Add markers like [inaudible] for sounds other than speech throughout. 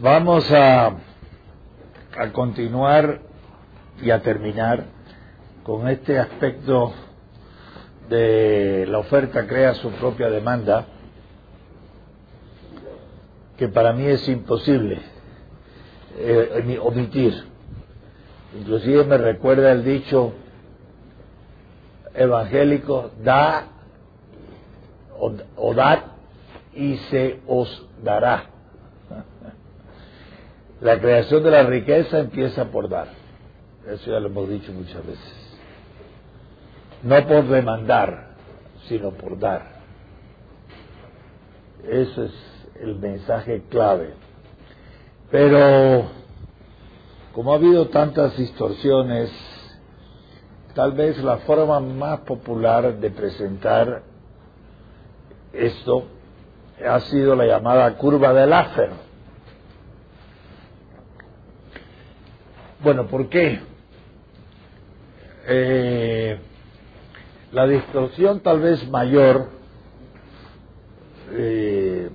Vamos a, a continuar y a terminar con este aspecto de la oferta crea su propia demanda, que para mí es imposible eh, omitir. Inclusive me recuerda el dicho evangélico, da o, o y se os dará. [laughs] La creación de la riqueza empieza por dar. Eso ya lo hemos dicho muchas veces. No por demandar, sino por dar. Ese es el mensaje clave. Pero como ha habido tantas distorsiones, tal vez la forma más popular de presentar esto ha sido la llamada curva de Laffer Bueno, ¿por qué? Eh, la distorsión tal vez mayor eh,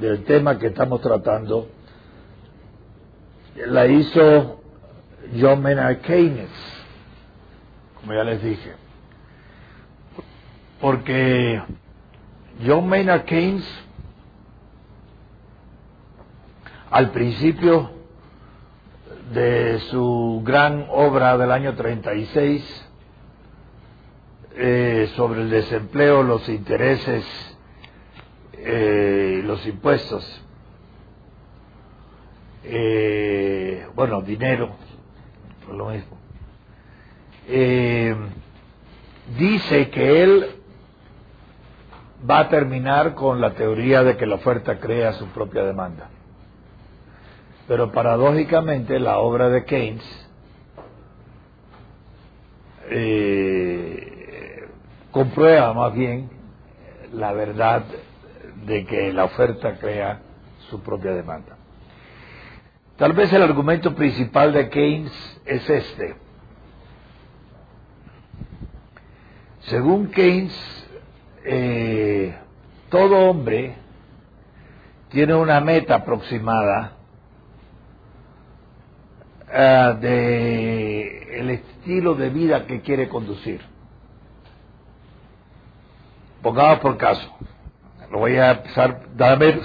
del tema que estamos tratando la hizo John Maynard Keynes, como ya les dije. Porque John Maynard Keynes al principio de su gran obra del año 36 eh, sobre el desempleo, los intereses eh, los impuestos. Eh, bueno, dinero, lo mismo. dice que él va a terminar con la teoría de que la oferta crea su propia demanda. Pero paradójicamente la obra de Keynes eh, comprueba más bien la verdad de que la oferta crea su propia demanda. Tal vez el argumento principal de Keynes es este. Según Keynes, eh, todo hombre tiene una meta aproximada uh, de el estilo de vida que quiere conducir. Pongamos por caso, lo voy a empezar, dame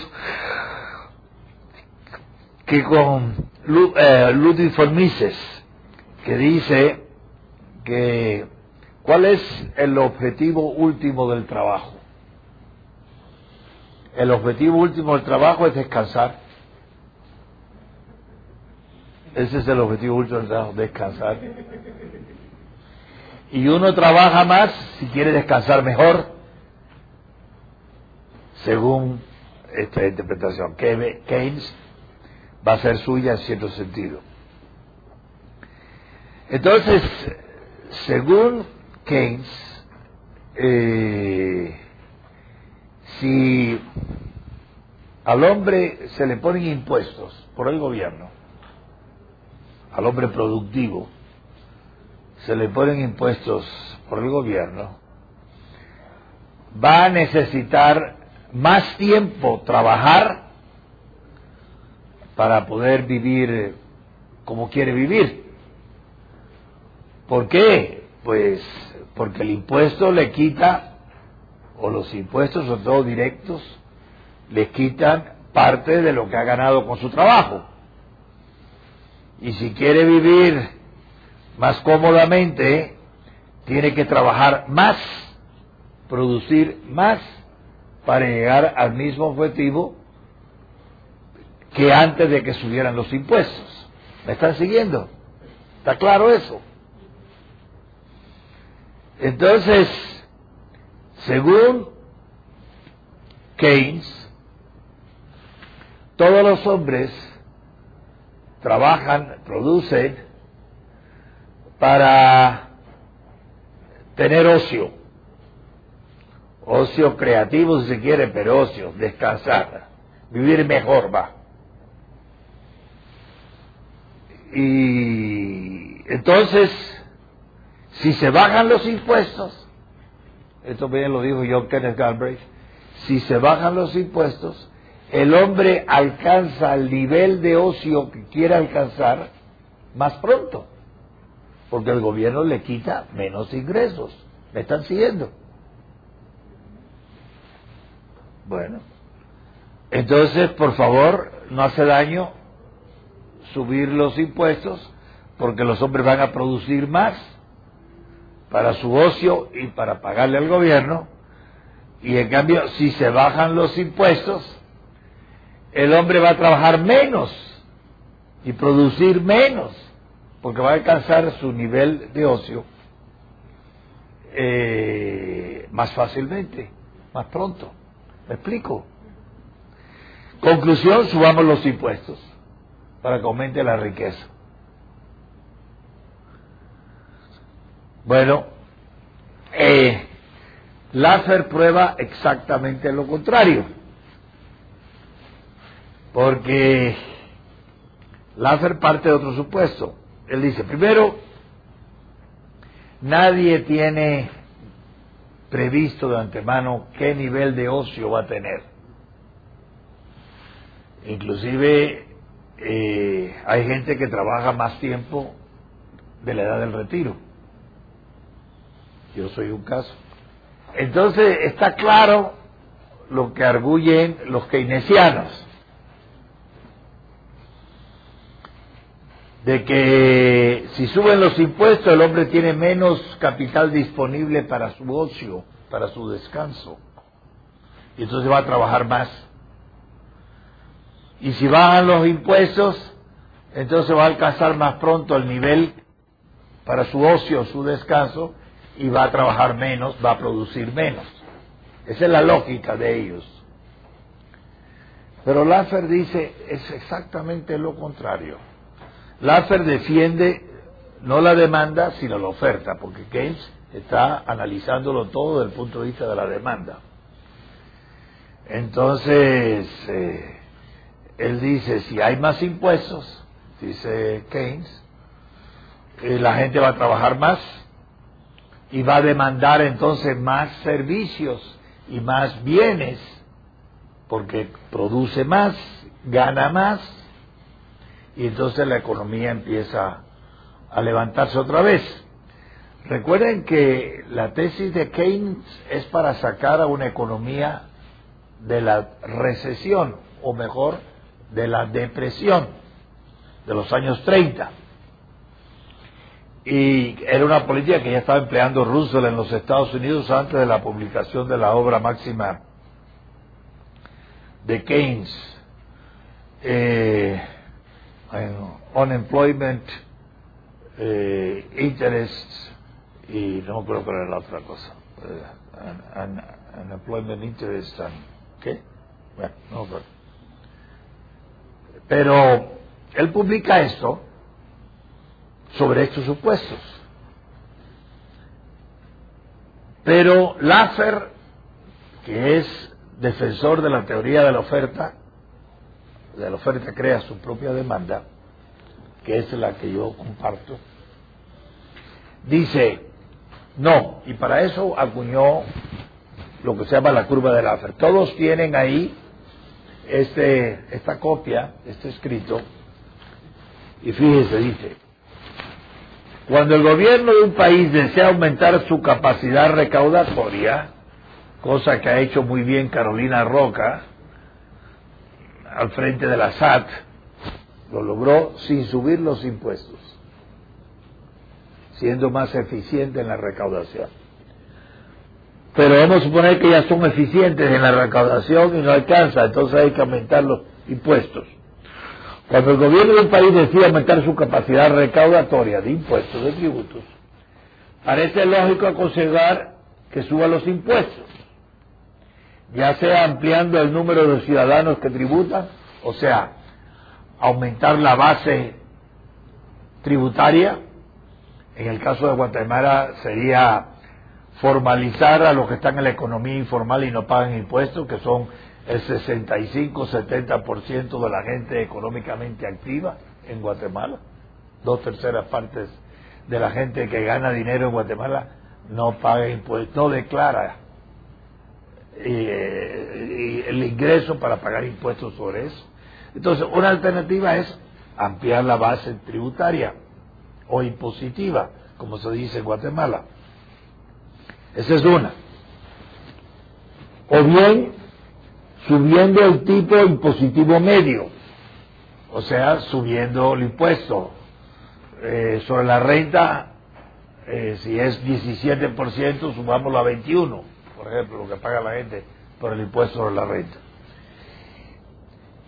que con eh, Ludwig von Mises, que dice que cuál es el objetivo último del trabajo. El objetivo último del trabajo es descansar. Ese es el objetivo último del descansar. Y uno trabaja más si quiere descansar mejor, según esta interpretación. Keynes va a ser suya en cierto sentido. Entonces, según Keynes, eh, si al hombre se le ponen impuestos por el gobierno, al hombre productivo se le ponen impuestos por el gobierno, va a necesitar más tiempo trabajar para poder vivir como quiere vivir. ¿Por qué? Pues porque el impuesto le quita, o los impuestos, sobre todo directos, le quitan parte de lo que ha ganado con su trabajo. Y si quiere vivir más cómodamente, tiene que trabajar más, producir más para llegar al mismo objetivo que antes de que subieran los impuestos. ¿Me están siguiendo? ¿Está claro eso? Entonces, según Keynes, todos los hombres trabajan, producen para tener ocio, ocio creativo si se quiere, pero ocio, descansar, vivir mejor va. Y entonces, si se bajan los impuestos, esto bien lo dijo John Kenneth Galbraith, si se bajan los impuestos, el hombre alcanza el nivel de ocio que quiere alcanzar más pronto, porque el gobierno le quita menos ingresos. ¿Me están siguiendo? Bueno, entonces, por favor, no hace daño subir los impuestos, porque los hombres van a producir más para su ocio y para pagarle al gobierno, y en cambio, si se bajan los impuestos, el hombre va a trabajar menos y producir menos, porque va a alcanzar su nivel de ocio eh, más fácilmente, más pronto. ¿Me explico? Conclusión, subamos los impuestos para que aumente la riqueza. Bueno, eh, Laffer prueba exactamente lo contrario, porque Laffer parte de otro supuesto. Él dice, primero, nadie tiene previsto de antemano qué nivel de ocio va a tener. Inclusive eh, hay gente que trabaja más tiempo de la edad del retiro. Yo soy un caso. Entonces está claro lo que arguyen los keynesianos, de que si suben los impuestos el hombre tiene menos capital disponible para su ocio, para su descanso, y entonces va a trabajar más. Y si bajan los impuestos, entonces va a alcanzar más pronto el nivel para su ocio, su descanso, y va a trabajar menos, va a producir menos. Esa es la lógica de ellos. Pero Laffer dice, es exactamente lo contrario. Laffer defiende no la demanda, sino la oferta, porque Keynes está analizándolo todo desde el punto de vista de la demanda. Entonces, eh, él dice, si hay más impuestos, dice Keynes, eh, la gente va a trabajar más y va a demandar entonces más servicios y más bienes, porque produce más, gana más, y entonces la economía empieza a levantarse otra vez. Recuerden que la tesis de Keynes es para sacar a una economía de la recesión, o mejor, de la depresión de los años 30. Y era una política que ya estaba empleando Roosevelt en los Estados Unidos antes de la publicación de la obra máxima de Keynes. Eh, unemployment, eh, interest y no creo que era la otra cosa. Eh, unemployment interest and, ¿qué? Bueno, no creo. Pero él publica esto sobre estos supuestos. Pero Laffer, que es defensor de la teoría de la oferta, de la oferta crea su propia demanda, que es la que yo comparto, dice, no, y para eso acuñó lo que se llama la curva de Laffer. Todos tienen ahí este, esta copia, este escrito, y fíjese, dice, cuando el gobierno de un país desea aumentar su capacidad recaudatoria, cosa que ha hecho muy bien Carolina Roca, al frente de la SAT, lo logró sin subir los impuestos, siendo más eficiente en la recaudación. Pero vamos a suponer que ya son eficientes en la recaudación y no alcanza, entonces hay que aumentar los impuestos. Cuando el gobierno de un país decide aumentar su capacidad recaudatoria de impuestos, de tributos, parece lógico aconsejar que suba los impuestos, ya sea ampliando el número de ciudadanos que tributan o sea, aumentar la base tributaria. En el caso de Guatemala sería formalizar a los que están en la economía informal y no pagan impuestos, que son el 65-70% de la gente económicamente activa en Guatemala. Dos terceras partes de la gente que gana dinero en Guatemala no paga impuestos, no declara eh, el ingreso para pagar impuestos sobre eso. Entonces, una alternativa es ampliar la base tributaria o impositiva, como se dice en Guatemala. Esa es una. O bien subiendo el tipo impositivo medio, o sea, subiendo el impuesto eh, sobre la renta, eh, si es 17%, subámoslo a 21%, por ejemplo, lo que paga la gente por el impuesto sobre la renta.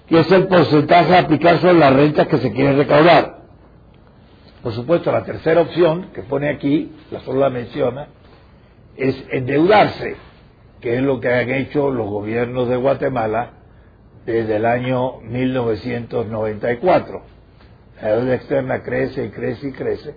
¿Qué es el porcentaje a aplicar sobre la renta que se quiere recaudar? Por supuesto, la tercera opción que pone aquí, la solo la menciona, es endeudarse, que es lo que han hecho los gobiernos de Guatemala desde el año 1994. La deuda externa crece y crece y crece,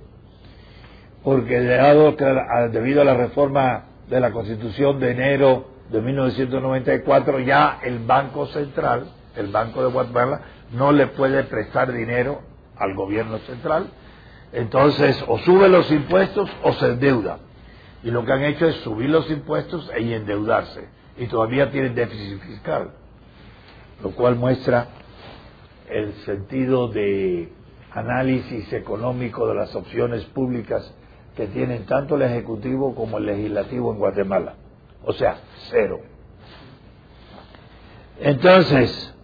porque debido a la reforma de la Constitución de enero de 1994, ya el Banco Central, el Banco de Guatemala, no le puede prestar dinero al gobierno central, entonces o sube los impuestos o se endeuda. Y lo que han hecho es subir los impuestos y endeudarse. Y todavía tienen déficit fiscal, lo cual muestra el sentido de análisis económico de las opciones públicas que tienen tanto el Ejecutivo como el Legislativo en Guatemala. O sea, cero. Entonces,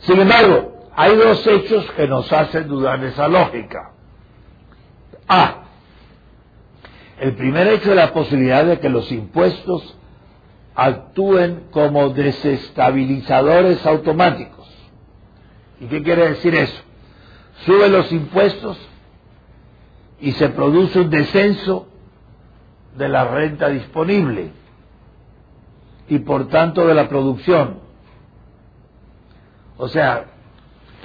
sin embargo, hay dos hechos que nos hacen dudar de esa lógica. A. El primer hecho es la posibilidad de que los impuestos actúen como desestabilizadores automáticos. ¿Y qué quiere decir eso? Sube los impuestos y se produce un descenso de la renta disponible y por tanto de la producción. O sea,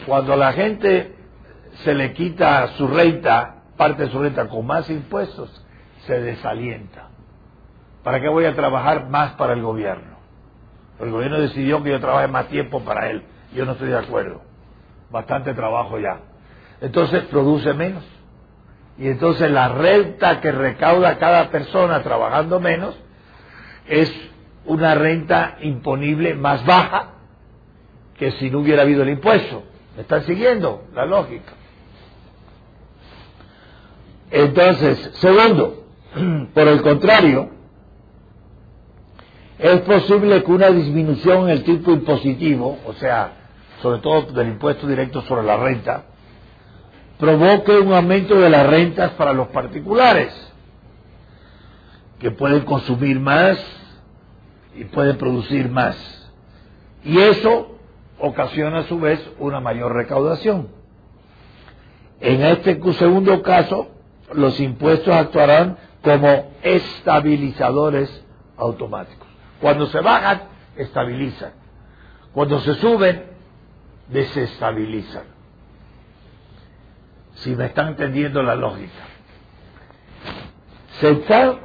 cuando a la gente se le quita su renta, parte de su renta con más impuestos, se desalienta. ¿Para qué voy a trabajar más para el gobierno? El gobierno decidió que yo trabaje más tiempo para él. Yo no estoy de acuerdo. Bastante trabajo ya. Entonces produce menos. Y entonces la renta que recauda cada persona trabajando menos es una renta imponible más baja que si no hubiera habido el impuesto. ¿Me están siguiendo la lógica? Entonces, segundo, [clears throat] Por el contrario, es posible que una disminución en el tipo impositivo, o sea, sobre todo del impuesto directo sobre la renta, provoque un aumento de las rentas para los particulares, que pueden consumir más y pueden producir más. Y eso ocasiona a su vez una mayor recaudación. En este segundo caso, los impuestos actuarán como estabilizadores automáticos. Cuando se bajan, estabilizan. Cuando se suben, desestabilizan. Si me están entendiendo la lógica. Se están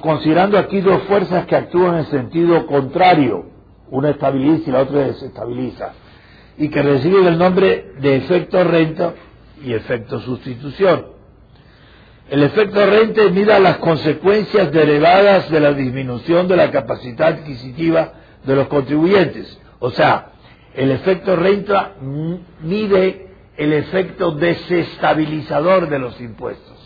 considerando aquí dos fuerzas que actúan en sentido contrario. Una estabiliza y la otra desestabiliza. Y que reciben el nombre de efecto renta y efecto sustitución. El efecto rente mira las consecuencias derivadas de la disminución de la capacidad adquisitiva de los contribuyentes. O sea, el efecto renta mide el efecto desestabilizador de los impuestos.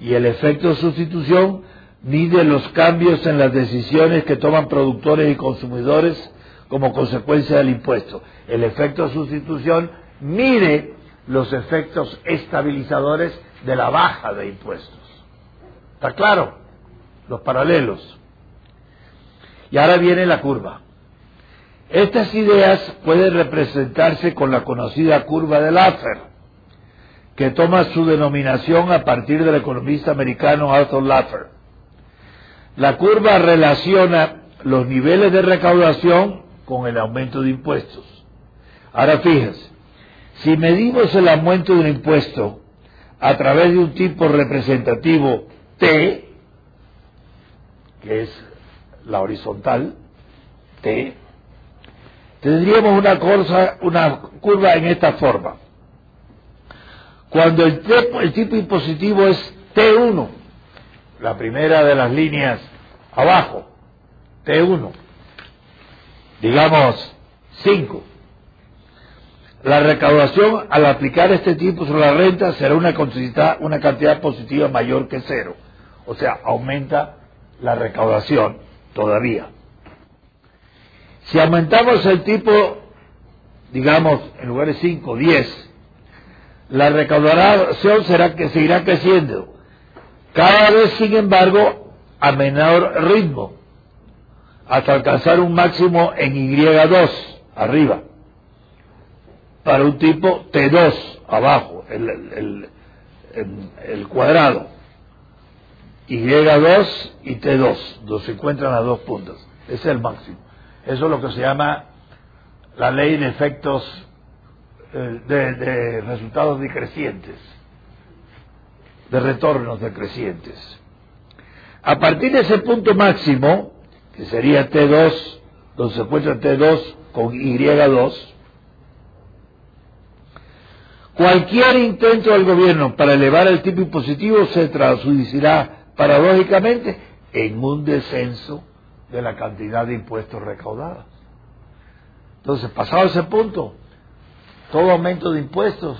Y el efecto sustitución mide los cambios en las decisiones que toman productores y consumidores como consecuencia del impuesto. El efecto sustitución mide los efectos estabilizadores de la baja de impuestos. ¿Está claro? Los paralelos. Y ahora viene la curva. Estas ideas pueden representarse con la conocida curva de Laffer, que toma su denominación a partir del economista americano Arthur Laffer. La curva relaciona los niveles de recaudación con el aumento de impuestos Ahora fíjense, si medimos el aumento de un impuesto a través de un tipo representativo T, que es la horizontal, T, tendríamos una, curva en esta forma. Cuando el, el tipo impositivo es T1, la primera de las líneas abajo, T1, digamos 5, la recaudación al aplicar este tipo sobre la renta será una, una cantidad positiva mayor que cero. O sea, aumenta la recaudación todavía. Si aumentamos el tipo, digamos, en lugar de 5, 10, la recaudación será que seguirá creciendo. Cada vez, sin embargo, a menor ritmo, hasta alcanzar un máximo en Y2, arriba para un tipo T2 abajo, el, cuadrado. Y2 y T2, donde se encuentran las dos puntas. Ese es el máximo. Eso es lo que se llama la ley de efectos eh, de, resultados decrecientes, de retornos decrecientes. A partir de ese punto máximo, que sería T2, donde se encuentra T2 con Y2, Cualquier intento del gobierno para elevar el tipo impositivo se traducirá paradójicamente en un descenso de la cantidad de impuestos recaudados. Entonces, pasado ese punto, todo aumento de impuestos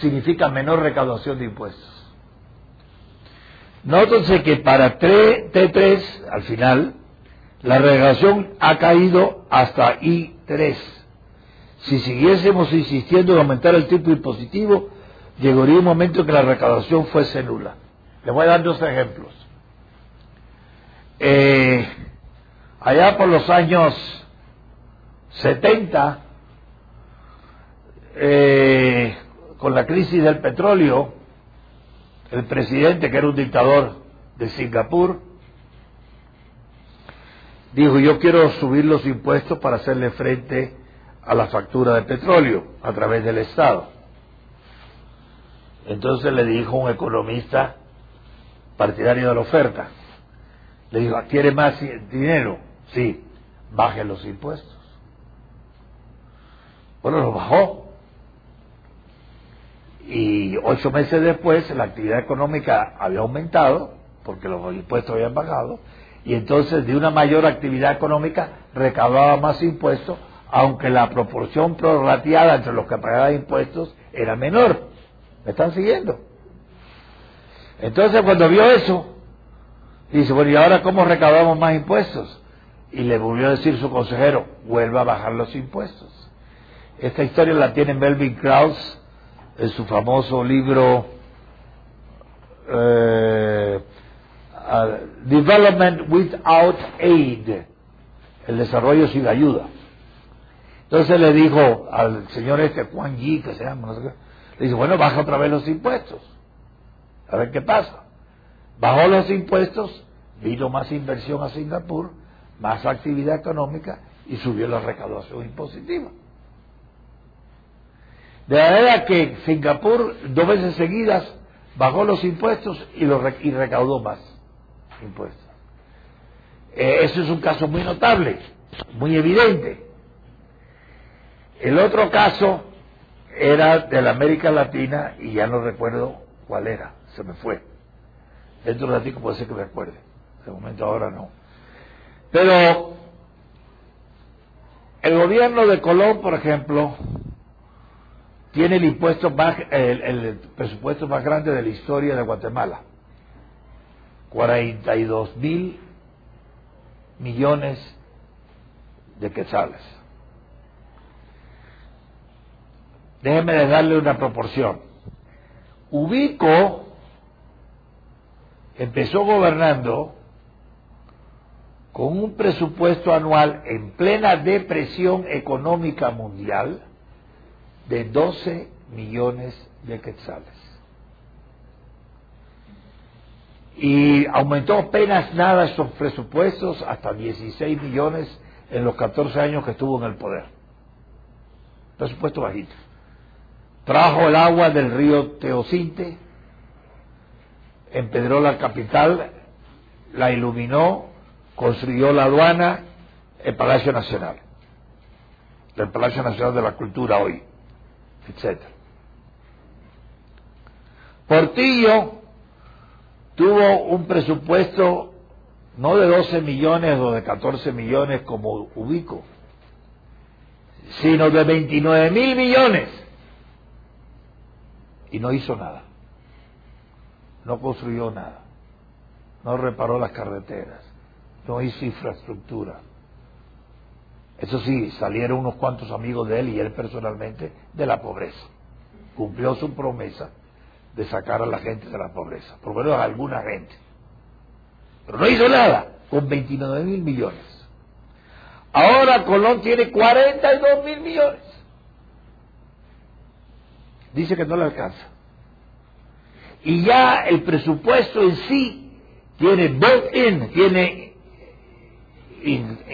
significa menor recaudación de impuestos. Nótense que para T3, al final, la recaudación ha caído hasta I3 si siguiésemos insistiendo en aumentar el tipo impositivo, llegaría un momento que la recaudación fuese nula. Les voy a dar dos ejemplos. Eh, allá por los años 70, eh, con la crisis del petróleo, el presidente, que era un dictador de Singapur, dijo, yo quiero subir los impuestos para hacerle frente a la factura de petróleo a través del Estado. Entonces le dijo un economista partidario de la oferta, le dijo, ¿quiere más dinero? Sí, baje los impuestos. Bueno, lo bajó. Y ocho meses después la actividad económica había aumentado, porque los impuestos habían bajado, y entonces de una mayor actividad económica recaudaba más impuestos aunque la proporción prorrateada entre los que pagaban impuestos era menor. ¿Me están siguiendo? Entonces cuando vio eso, dice, bueno, ¿y ahora cómo recaudamos más impuestos? Y le volvió a decir su consejero, vuelva a bajar los impuestos. Esta historia la tiene Melvin Krauss en su famoso libro eh, Development Without Aid, el desarrollo sin ayuda. Entonces le dijo al señor este, Juan Yi, que se llama, le dice, bueno, baja otra vez los impuestos. A ver qué pasa. Bajó los impuestos, vino más inversión a Singapur, más actividad económica y subió la recaudación impositiva. De manera que Singapur dos veces seguidas bajó los impuestos y, y recaudó más impuestos. Eh, eso es un caso muy notable, muy evidente. El otro caso era de la América Latina y ya no recuerdo cuál era, se me fue. Dentro de un ratito puede ser que me acuerde, de momento ahora no. Pero el gobierno de Colón, por ejemplo, tiene el impuesto más, el, presupuesto más grande de la historia de Guatemala. 42 mil millones de quetzales. Déjeme darle una proporción. Ubico empezó gobernando con un presupuesto anual en plena depresión económica mundial de 12 millones de quetzales. Y aumentó apenas nada esos presupuestos hasta 16 millones en los 14 años que estuvo en el poder. presupuesto bajito. Trajo el agua del río Teocinte, empedró la capital, la iluminó, construyó la aduana, el Palacio Nacional, el Palacio Nacional de la Cultura hoy, etc. Portillo tuvo un presupuesto no de 12 millones o de 14 millones como ubico, sino de 29 mil millones. Y no hizo nada. No construyó nada. No reparó las carreteras. No hizo infraestructura. Eso sí, salieron unos cuantos amigos de él y él personalmente de la pobreza. Cumplió su promesa de sacar a la gente de la pobreza, por lo menos a alguna gente. Pero no hizo nada con 29 mil millones. Ahora Colón tiene 42 mil millones. Dice que no le alcanza. Y ya el presupuesto en sí tiene built-in, tiene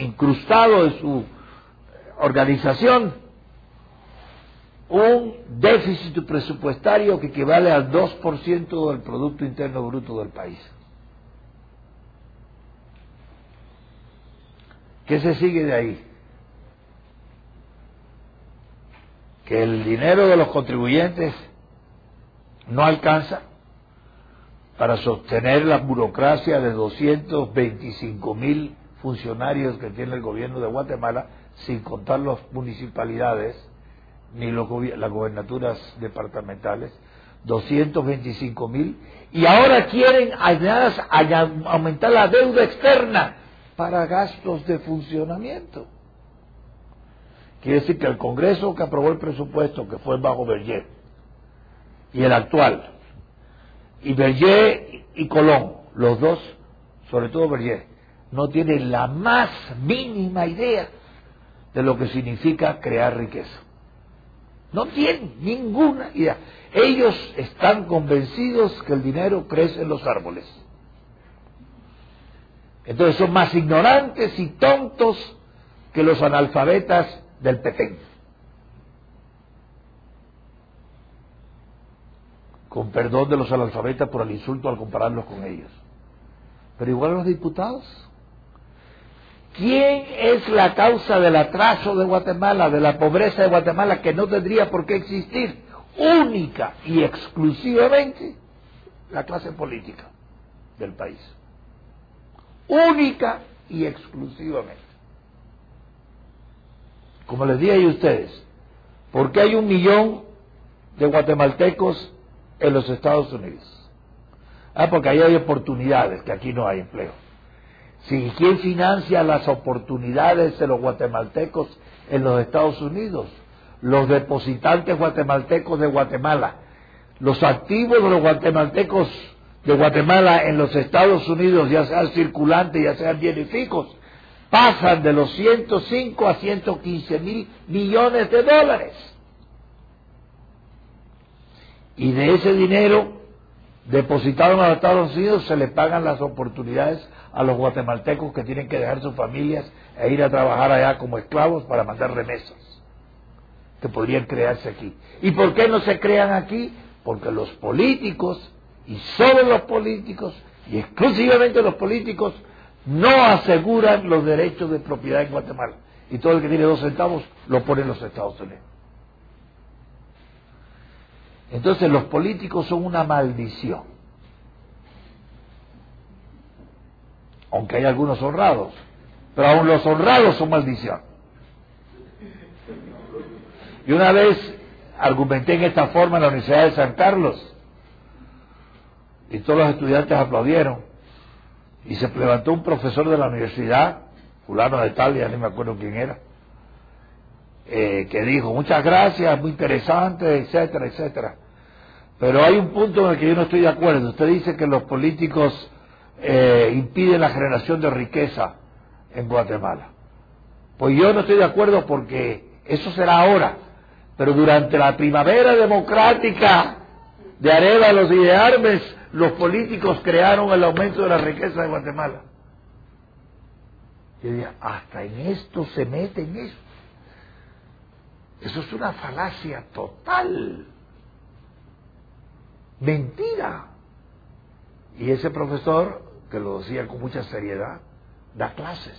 incrustado en su organización un déficit presupuestario que equivale al 2% del Producto Interno Bruto del país. ¿Qué se sigue de ahí? Que el dinero de los contribuyentes no alcanza para sostener la burocracia de 225 mil funcionarios que tiene el gobierno de Guatemala, sin contar las municipalidades ni las gobernaturas departamentales, 225 mil, y ahora quieren aumentar la deuda externa para gastos de funcionamiento. Quiere decir que el Congreso que aprobó el presupuesto, que fue bajo Berger, y el actual, y Berger y Colón, los dos, sobre todo Berger, no tienen la más mínima idea de lo que significa crear riqueza. No tienen ninguna idea. Ellos están convencidos que el dinero crece en los árboles. Entonces son más ignorantes y tontos que los analfabetas del Petén. Con perdón de los analfabetas por el insulto al compararlos con ellos. Pero igual los diputados. ¿Quién es la causa del atraso de Guatemala, de la pobreza de Guatemala, que no tendría por qué existir? Única y exclusivamente la clase política del país única y exclusivamente. Como les dije a ustedes, ¿por qué hay un millón de guatemaltecos en los Estados Unidos? Ah, porque ahí hay oportunidades, que aquí no hay empleo. Si ¿quién financia las oportunidades de los guatemaltecos en los Estados Unidos? Los depositantes guatemaltecos de Guatemala. Los activos de los guatemaltecos de Guatemala en los Estados Unidos, ya sean circulantes, ya sean bieníficos, pasan de los 105 a 115 mil millones de dólares. Y de ese dinero depositado en los Estados Unidos se le pagan las oportunidades a los guatemaltecos que tienen que dejar sus familias e ir a trabajar allá como esclavos para mandar remesas que podrían crearse aquí. ¿Y por qué no se crean aquí? Porque los políticos y solo los políticos, y exclusivamente los políticos, no aseguran los derechos de propiedad en Guatemala. Y todo el que tiene dos centavos lo pone en los Estados Unidos. Entonces los políticos son una maldición. Aunque hay algunos honrados. Pero aún los honrados son maldición. Y una vez argumenté en esta forma en la Universidad de San Carlos y todos los estudiantes aplaudieron. Y se levantó un profesor de la universidad, fulano de tal, ya ni me acuerdo quién era, eh, que dijo, muchas gracias, muy interesante, etcétera, etcétera. Pero hay un punto en el que yo no estoy de acuerdo. Usted dice que los políticos eh, impiden la generación de riqueza en Guatemala. Pues yo no estoy de acuerdo porque eso será ahora. Pero durante la primavera democrática de Arévalos y de Armes, los políticos crearon el aumento de la riqueza de Guatemala. Yo diría, hasta en esto se mete en eso. Eso es una falacia total. Mentira. Y ese profesor, que lo decía con mucha seriedad, da clases.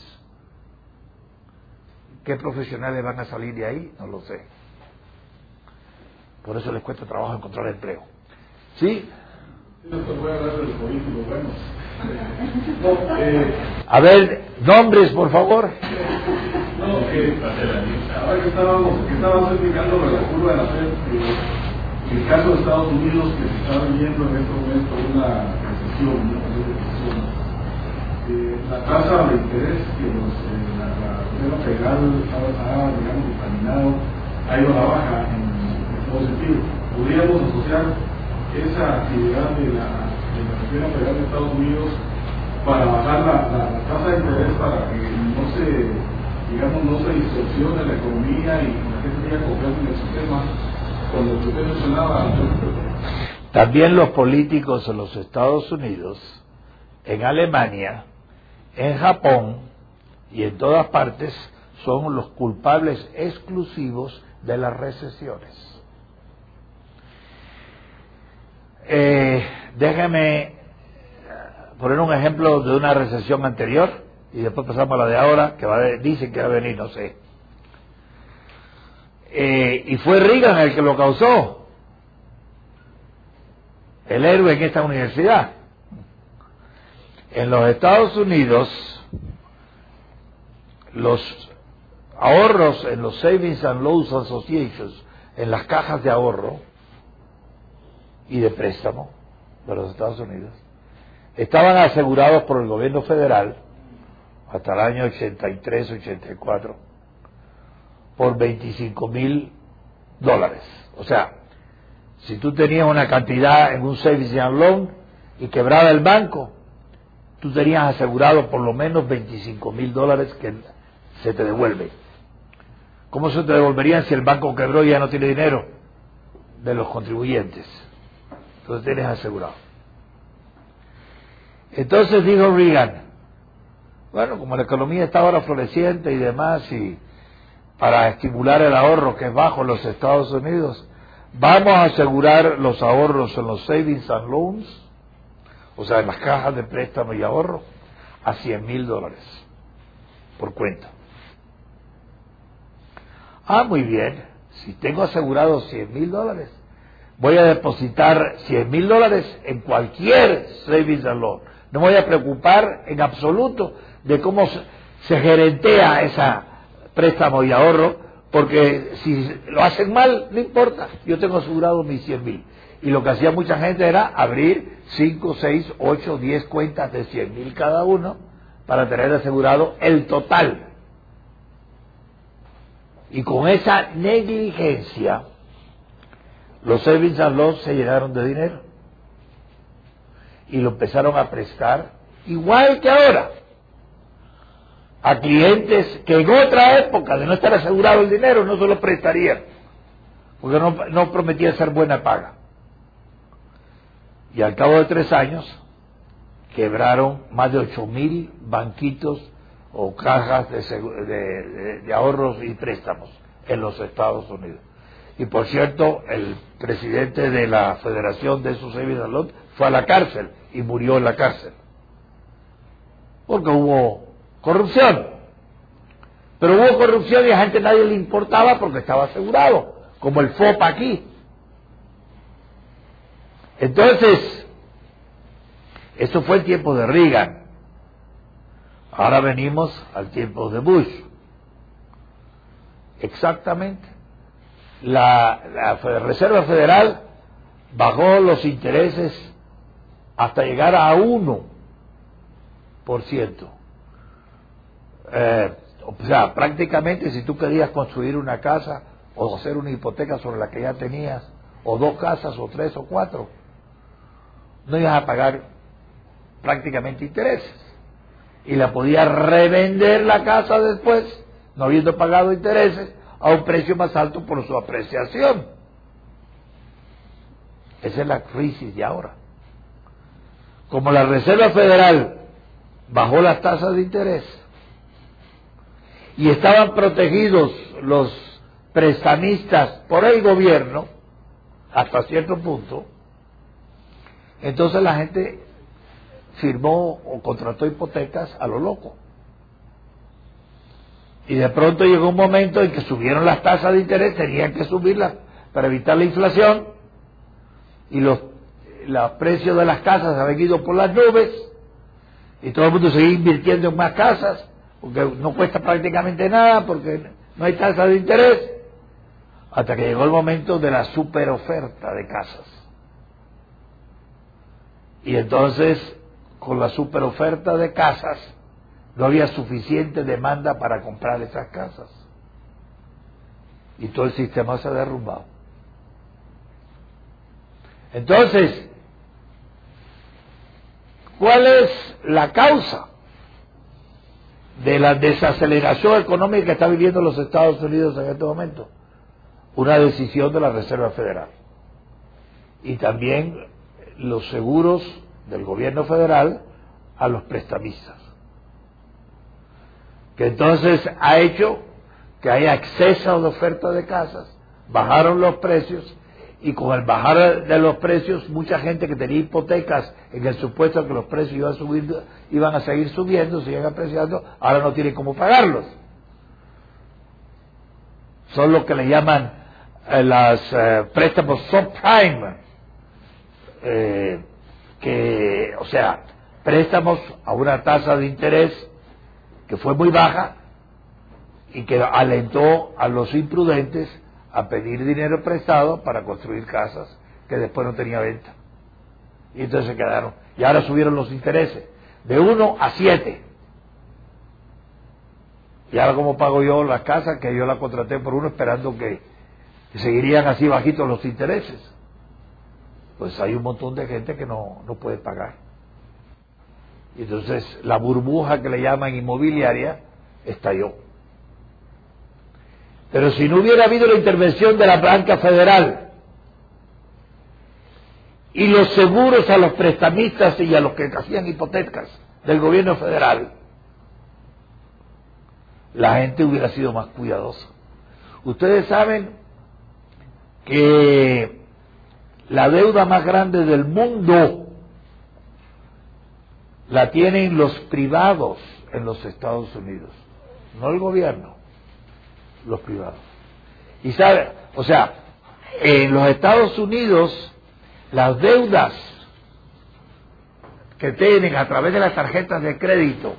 ¿Qué profesionales van a salir de ahí? No lo sé. Por eso les cuesta trabajo encontrar empleo. ¿Sí? A ver, nombres, por favor. No, que ahora que estábamos, que estábamos explicando la la FED, eh, el caso de Estados Unidos que se está viviendo en este momento una recesión, una recesión. Eh, la tasa de interés que nos, eh, la, la Federal ha, digamos, determinado ha ido a la baja en, en todo sentido. Podríamos asociar esa actividad de la, de Reserva Federal de Estados Unidos para bajar la, la, la, tasa de interés para que no se, digamos, no se distorsione la economía y la gente tenga confianza en el sistema, También los políticos en los Estados Unidos, en Alemania, en Japón y en todas partes son los culpables exclusivos de las recesiones. Eh, déjeme poner un ejemplo de una recesión anterior y después pasamos a la de ahora, que va dicen que va a venir, no sé. Eh, y fue Reagan el que lo causó, el héroe en esta universidad. En los Estados Unidos, los ahorros en los Savings and Loans Associations, en las cajas de ahorro y de préstamo de los Estados Unidos, estaban asegurados por el gobierno federal hasta el año 83-84 por 25 mil dólares. O sea, si tú tenías una cantidad en un savings and loan y quebraba el banco, tú tenías asegurado por lo menos 25 mil dólares que se te devuelven. ¿Cómo se te devolverían si el banco quebró y ya no tiene dinero? De los contribuyentes. Entonces tienes asegurado. Entonces dijo Reagan, bueno, como la economía está ahora floreciente y demás, y para estimular el ahorro que es bajo en los Estados Unidos, vamos a asegurar los ahorros en los savings and loans, o sea, en las cajas de préstamo y ahorro, a 100 mil dólares por cuenta. Ah, muy bien, si tengo asegurado 100 mil dólares, voy a depositar 100 mil dólares en cualquier savings and loan. No me voy a preocupar en absoluto de cómo se gerentea ese préstamo y ahorro, porque si lo hacen mal, no importa, yo tengo asegurado mis 100 mil. Y lo que hacía mucha gente era abrir 5, 6, 8, 10 cuentas de 100 mil cada uno para tener asegurado el total. Y con esa negligencia, los savings and se llenaron de dinero y lo empezaron a prestar, igual que ahora, a clientes que en otra época de no estar asegurado el dinero no se lo prestarían, porque no, prometía ser buena paga. Y al cabo de tres años quebraron más de ocho mil banquitos o cajas de, de, ahorros y préstamos en los Estados Unidos. Y por cierto, el presidente de la Federación de esos Savings fue a la cárcel y murió en la cárcel. Porque hubo corrupción. Pero hubo corrupción y a gente nadie le importaba porque estaba asegurado, como el FOPA aquí. Entonces, eso fue el tiempo de Reagan. Ahora venimos al tiempo de Bush. Exactamente. La, la Reserva Federal bajó los intereses hasta llegar a 1%. Eh, o sea, prácticamente si tú querías construir una casa o hacer una hipoteca sobre la que ya tenías, o dos casas, o tres, o cuatro, no ibas a pagar prácticamente intereses. Y la podías revender la casa después, no habiendo pagado intereses, a un precio más alto por su apreciación. Esa es la crisis de ahora. Como la Reserva Federal bajó las tasas de interés y estaban protegidos los prestamistas por el gobierno, hasta cierto punto, entonces la gente firmó o contrató hipotecas a lo loco. Y de pronto llegó un momento en que subieron las tasas de interés, tenían que subirlas para evitar la inflación, y los, los precios de las casas habían ido por las nubes, y todo el mundo seguía invirtiendo en más casas, porque no cuesta prácticamente nada, porque no hay tasa de interés, hasta que llegó el momento de la superoferta de casas. Y entonces, con la superoferta de casas, no había suficiente demanda para comprar esas casas. Y todo el sistema se ha derrumbado. Entonces, ¿cuál es la causa de la desaceleración económica que está viviendo los Estados Unidos en este momento? Una decisión de la Reserva Federal. Y también los seguros del gobierno federal a los prestamistas que entonces ha hecho que haya exceso de oferta de casas, bajaron los precios y con el bajar de los precios mucha gente que tenía hipotecas en el supuesto que los precios iban a subir, iban a seguir subiendo, siguen apreciando, ahora no tienen cómo pagarlos. Son lo que le llaman eh, las eh, préstamos subprime, eh, que, o sea, préstamos a una tasa de interés que fue muy baja y que alentó a los imprudentes a pedir dinero prestado para construir casas que después no tenía venta. Y entonces se quedaron. Y ahora subieron los intereses de 1 a 7. Y ahora cómo pago yo las casas que yo la contraté por uno esperando que, que seguirían así bajitos los intereses. Pues hay un montón de gente que no, no puede pagar. Y entonces la burbuja que le llaman inmobiliaria estalló. Pero si no hubiera habido la intervención de la banca federal y los seguros a los prestamistas y a los que hacían hipotecas del gobierno federal, la gente hubiera sido más cuidadosa. Ustedes saben que la deuda más grande del mundo la tienen los privados en los Estados Unidos, no el gobierno, los privados. Y sabe, o sea, en los Estados Unidos las deudas que tienen a través de las tarjetas de crédito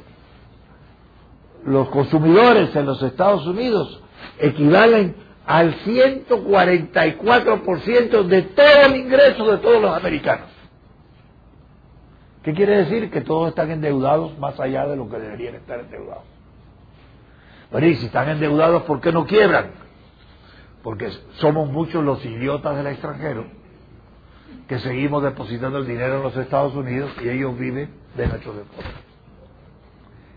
los consumidores en los Estados Unidos equivalen al 144% de todo el ingreso de todos los americanos. ¿Qué quiere decir? Que todos están endeudados más allá de lo que deberían estar endeudados. Pero si están endeudados, ¿por qué no quiebran? Porque somos muchos los idiotas del extranjero que seguimos depositando el dinero en los Estados Unidos y ellos viven de nuestros depósitos.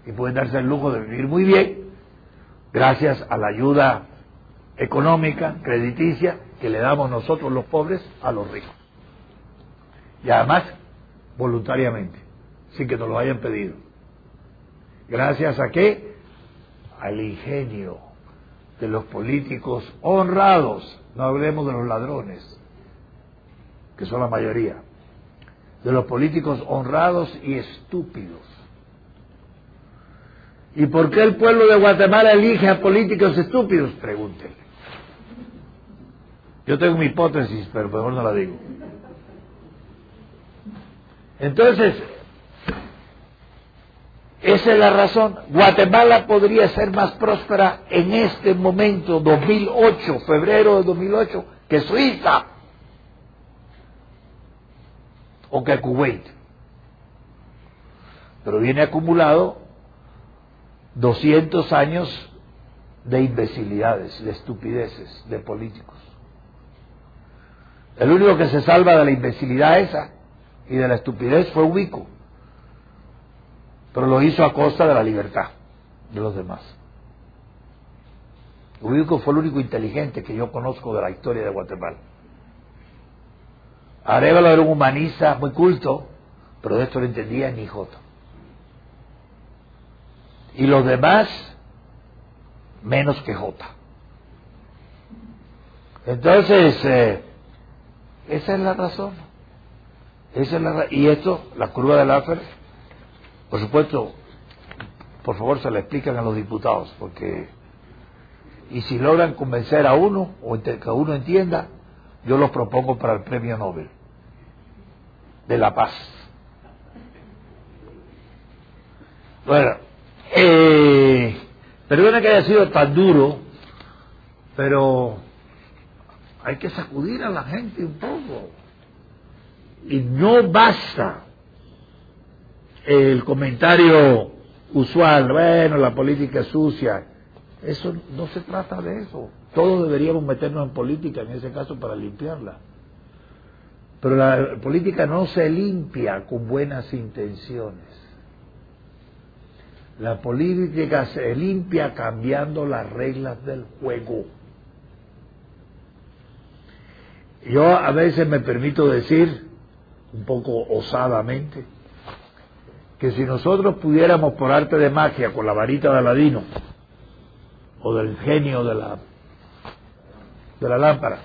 Y pueden darse el lujo de vivir muy bien gracias a la ayuda económica, crediticia, que le damos nosotros los pobres a los ricos. Y además voluntariamente, sin que nos lo hayan pedido. Gracias a qué? Al ingenio de los políticos honrados, no hablemos de los ladrones, que son la mayoría, de los políticos honrados y estúpidos. ¿Y por qué el pueblo de Guatemala elige a políticos estúpidos? Pregúntenle. Yo tengo mi hipótesis, pero mejor no la digo. Entonces, esa es la razón. Guatemala podría ser más próspera en este momento, 2008, febrero de 2008, que Suiza o que Kuwait. Pero viene acumulado 200 años de imbecilidades, de estupideces, de políticos. El único que se salva de la imbecilidad esa y de la estupidez fue Ubico, pero lo hizo a costa de la libertad de los demás. Ubico fue el único inteligente que yo conozco de la historia de Guatemala. Arevalo era un humanista muy culto, pero de esto no entendía ni jota. Y los demás, menos que jota. Entonces, eh, esa es la razón. Esa es la y esto, la curva del Laffer, por supuesto, por favor se la explican a los diputados, porque y si logran convencer a uno o que uno entienda, yo los propongo para el premio Nobel de la paz. Bueno, eh, perdona que haya sido tan duro, pero hay que sacudir a la gente un poco. Y no basta el comentario usual, bueno, la política es sucia. Eso no se trata de eso. Todos deberíamos meternos en política en ese caso para limpiarla. Pero la política no se limpia con buenas intenciones. La política se limpia cambiando las reglas del juego. Yo a veces me permito decir, un poco osadamente, que si nosotros pudiéramos por arte de magia, con la varita de Aladino, o del genio de la, de la lámpara,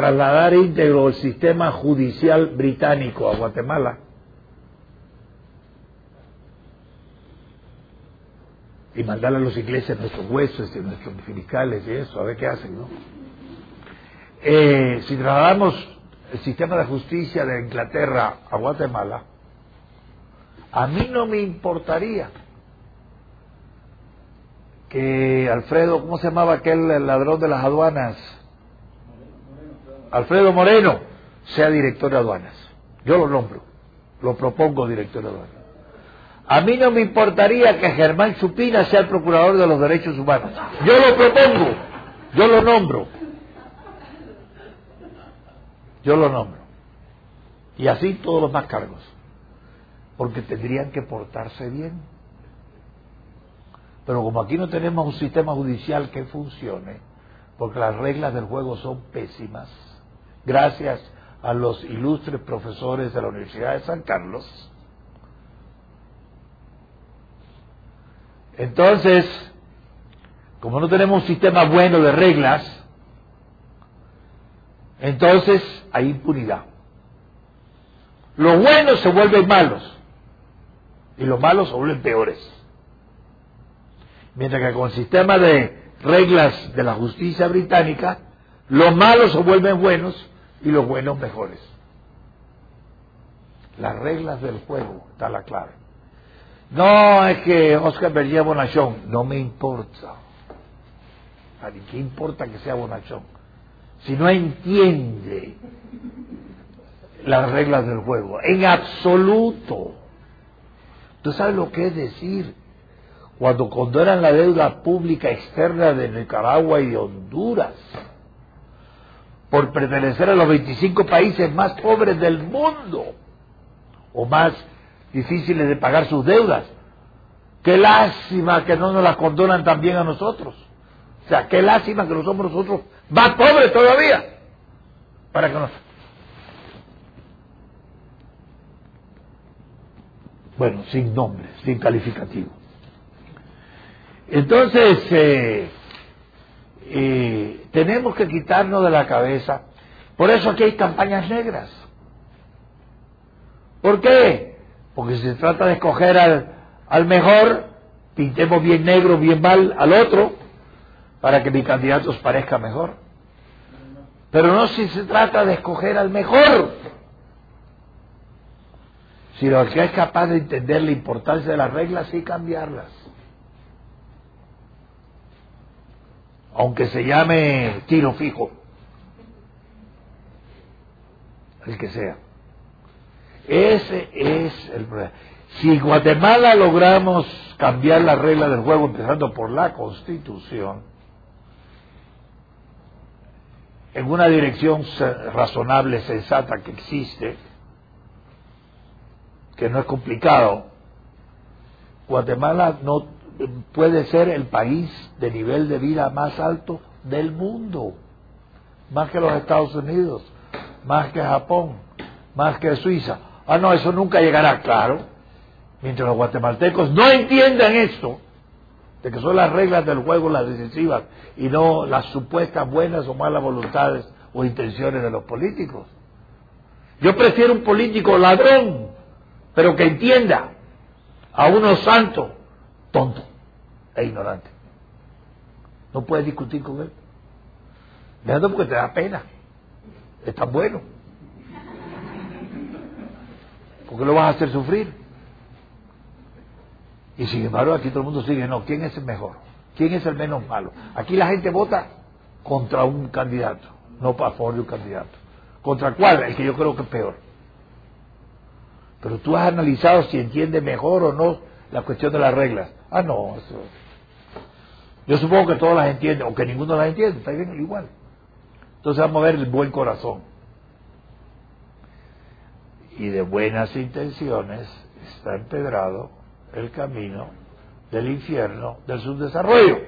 trasladar íntegro el sistema judicial británico a Guatemala, y mandarle a los ingleses nuestros huesos y nuestros fiscales y eso, a ver qué hacen, ¿no? Eh, si trasladamos el sistema de justicia de Inglaterra a Guatemala, a mí no me importaría que Alfredo, ¿cómo se llamaba aquel ladrón de las aduanas? Alfredo Moreno sea director de aduanas. Yo lo nombro, lo propongo director de aduanas. A mí no me importaría que Germán Chupina sea el procurador de los derechos humanos. Yo lo propongo, yo lo nombro. Yo lo nombro. Y así todos los más cargos. Porque tendrían que portarse bien. Pero como aquí no tenemos un sistema judicial que funcione, porque las reglas del juego son pésimas, gracias a los ilustres profesores de la Universidad de San Carlos, Entonces, como no tenemos un sistema bueno de reglas, entonces hay impunidad. Los buenos se vuelven malos y los malos se vuelven peores. Mientras que con el sistema de reglas de la justicia británica, los malos se vuelven buenos y los buenos mejores. Las reglas del juego, está la clave. No, es que Oscar Berger Bonachón. No me importa. ¿A qué importa que sea Bonachón? Si no entiende las reglas del juego, en absoluto. ¿Tú sabes lo que es decir? Cuando condonan la deuda pública externa de Nicaragua y de Honduras, por pertenecer a los 25 países más pobres del mundo, o más difíciles de pagar sus deudas. Qué lástima que no nos las condonan también a nosotros. O sea, qué lástima que no somos nosotros más pobres todavía. Para que nos... Bueno, sin nombre, sin calificativo. Entonces, eh, tenemos que quitarnos de la cabeza. Por eso aquí hay campañas negras. ¿Por qué? Porque si se trata de escoger al, al mejor, pintemos bien negro, bien mal al otro, para que mi candidato os parezca mejor. Pero no si se trata de escoger al mejor, sino que es capaz de entender la importancia de las reglas y cambiarlas. Aunque se llame tiro fijo, el que sea. Ese es el problema. Si Guatemala logramos cambiar la regla del juego, empezando por la constitución, en una dirección razonable, sensata que existe, que no es complicado, Guatemala no puede ser el país de nivel de vida más alto del mundo, más que los Estados Unidos, más que Japón, más que Suiza. Ah, no, eso nunca llegará, claro. Mientras los guatemaltecos no entiendan esto, de que son las reglas del juego las decisivas y no las supuestas buenas o malas voluntades o intenciones de los políticos. Yo prefiero un político ladrón, pero que entienda a uno santo, tonto e ignorante. No puedes discutir con él. Déjalo porque te da pena. Es tan bueno. Porque lo vas a hacer sufrir. Y sin embargo aquí todo el mundo sigue, no, ¿quién es el mejor? ¿Quién es el menos malo? Aquí la gente vota contra un candidato, no para favor de un candidato. ¿Contra cuál? El que yo creo que es peor. Pero tú has analizado si entiende mejor o no la cuestión de las reglas. Ah, no, eso. Yo supongo que todos las entienden, o que ninguno las entiende, está bien igual. Entonces vamos a ver el buen corazón. Y de buenas intenciones está empedrado el camino del infierno del subdesarrollo,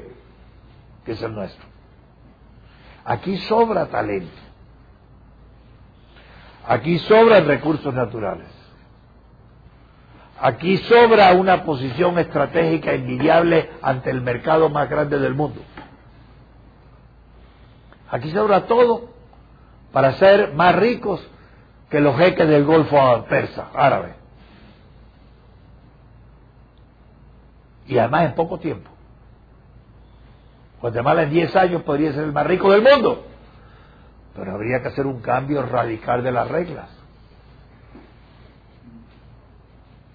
que es el nuestro. Aquí sobra talento. Aquí sobran recursos naturales. Aquí sobra una posición estratégica envidiable ante el mercado más grande del mundo. Aquí sobra todo para ser más ricos que los jeques del Golfo Persa, árabe. Y además en poco tiempo. Guatemala en 10 años podría ser el más rico del mundo. Pero habría que hacer un cambio radical de las reglas.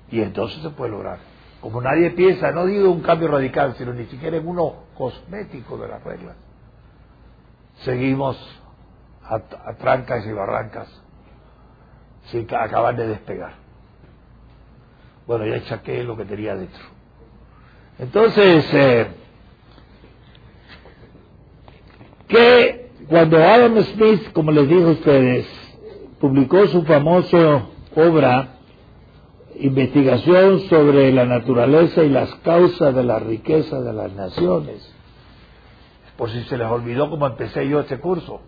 Y entonces se puede lograr. Como nadie piensa, no digo un cambio radical, sino ni siquiera en uno cosmético de las reglas. Seguimos a, trancas y barrancas sin acabar de despegar. Bueno, ya echaqué lo que tenía dentro. Entonces, eh, que cuando Adam Smith, como les dije a ustedes, publicó su famosa obra Investigación sobre la naturaleza y las causas de la riqueza de las naciones, por si se les olvidó cómo empecé yo este curso,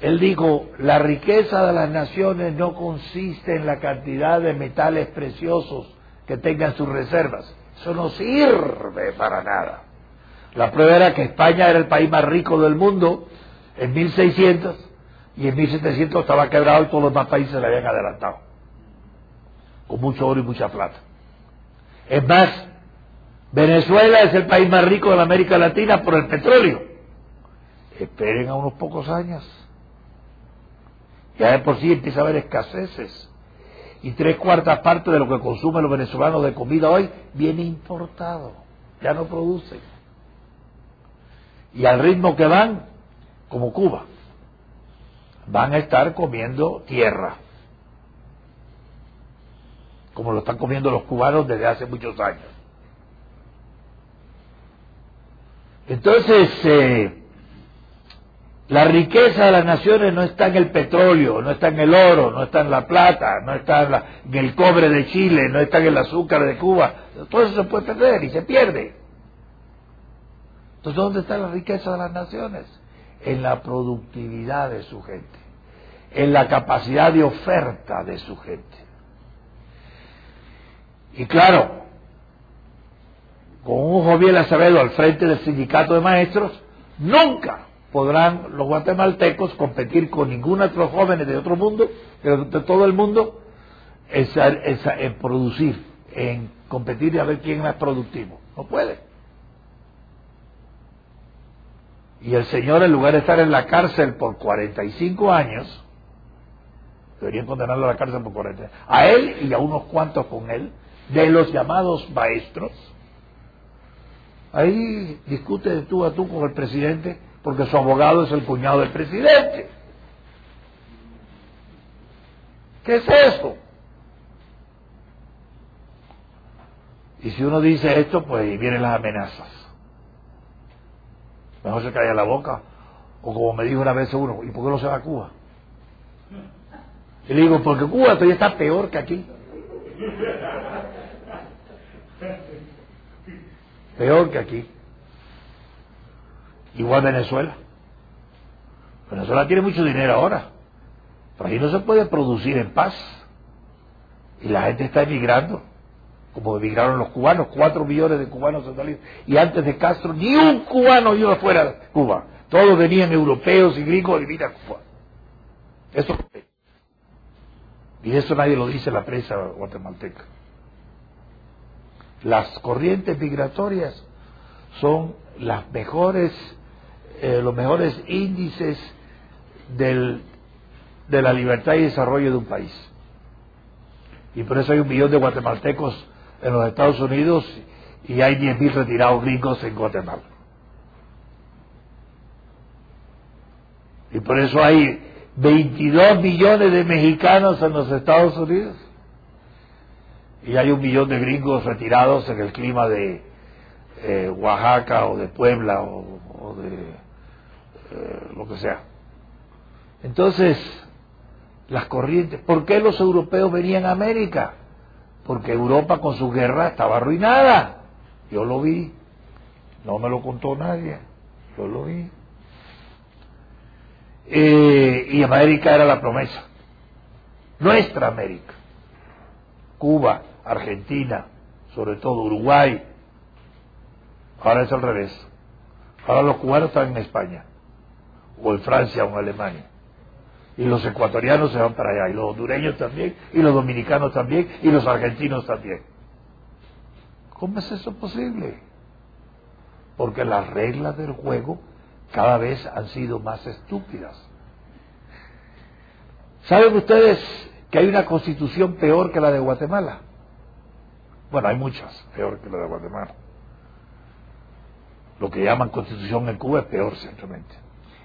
él dijo, la riqueza de las naciones no consiste en la cantidad de metales preciosos que tengan sus reservas. Eso no sirve para nada. La prueba era que España era el país más rico del mundo en 1600 y en 1700 estaba quebrado y todos los demás países le habían adelantado. Con mucho oro y mucha plata. Es más, Venezuela es el país más rico de la América Latina por el petróleo. Esperen a unos pocos años. Ya de por sí empieza a haber escaseces. Y tres cuartas partes de lo que consumen los venezolanos de comida hoy viene importado. Ya no producen y al ritmo que van, como Cuba, van a estar comiendo tierra, como lo están comiendo los cubanos desde hace muchos años. Entonces, eh, la riqueza de las naciones no está en el petróleo, no está en el oro, no está en la plata, no está en, en el cobre de Chile, no está en el azúcar de Cuba. Todo eso se puede perder y se pierde. Entonces, ¿dónde está la riqueza de las naciones? En la productividad de su gente, en la capacidad de oferta de su gente. Y claro, con un Joviel Acevedo al frente del sindicato de maestros, nunca podrán los guatemaltecos competir con ningún otro jóvenes de otro mundo, de todo el mundo, en producir, en competir y a ver quién es más productivo. No puede. Y el Señor, en lugar de estar en la cárcel por 45 años, deberían condenarlo a la cárcel por 40 a él y a unos cuantos con él, de los llamados maestros, ahí discute de tú a tú con el presidente, porque su abogado es el cuñado del presidente. ¿Qué es eso? Y si uno dice esto, pues vienen las amenazas. Mejor se calla la boca. O como me dijo una vez uno, ¿y por qué no se va a Cuba? Y le digo, porque Cuba todavía está peor que aquí. Peor que aquí. Igual Venezuela. Venezuela tiene mucho dinero ahora. Pero ahí no se puede producir en paz. Y la gente está emigrando. como emigraron los cubanos, cuatro millones de cubanos salido. Y antes de Castro, ni un cubano iba fuera de Cuba. Todos venían europeos y gringos a vivir a Cuba. Eso y eso nadie lo dice en la prensa guatemalteca. Las corrientes migratorias son las mejores, eh, los mejores índices del, de la libertad y desarrollo de un país. Y por eso hay un millón de guatemaltecos en los Estados Unidos y hay 10.000 retirados gringos en Guatemala. Y por eso hay 22 millones de mexicanos en los Estados Unidos. Y hay un millón de gringos retirados en el clima de eh, Oaxaca o de Puebla o, de eh, lo que sea. Entonces, las corrientes, ¿por qué los europeos venían a América? Porque Europa con su guerra estaba arruinada. Yo lo vi, no me lo contó nadie, yo lo vi. Eh, y América era la promesa. Nuestra América. Cuba, Argentina, sobre todo Uruguay. Ahora es al revés. Ahora los cubanos están en España, o en Francia, o en Alemania. Y los ecuatorianos se van para allá, y los hondureños también, y los dominicanos también, y los argentinos también. ¿Cómo es eso posible? Porque las reglas del juego cada vez han sido más estúpidas. ¿Saben ustedes que hay una constitución peor que la de Guatemala? Bueno, hay muchas peor que la de Guatemala. Lo que llaman constitución en Cuba es peor, simplemente.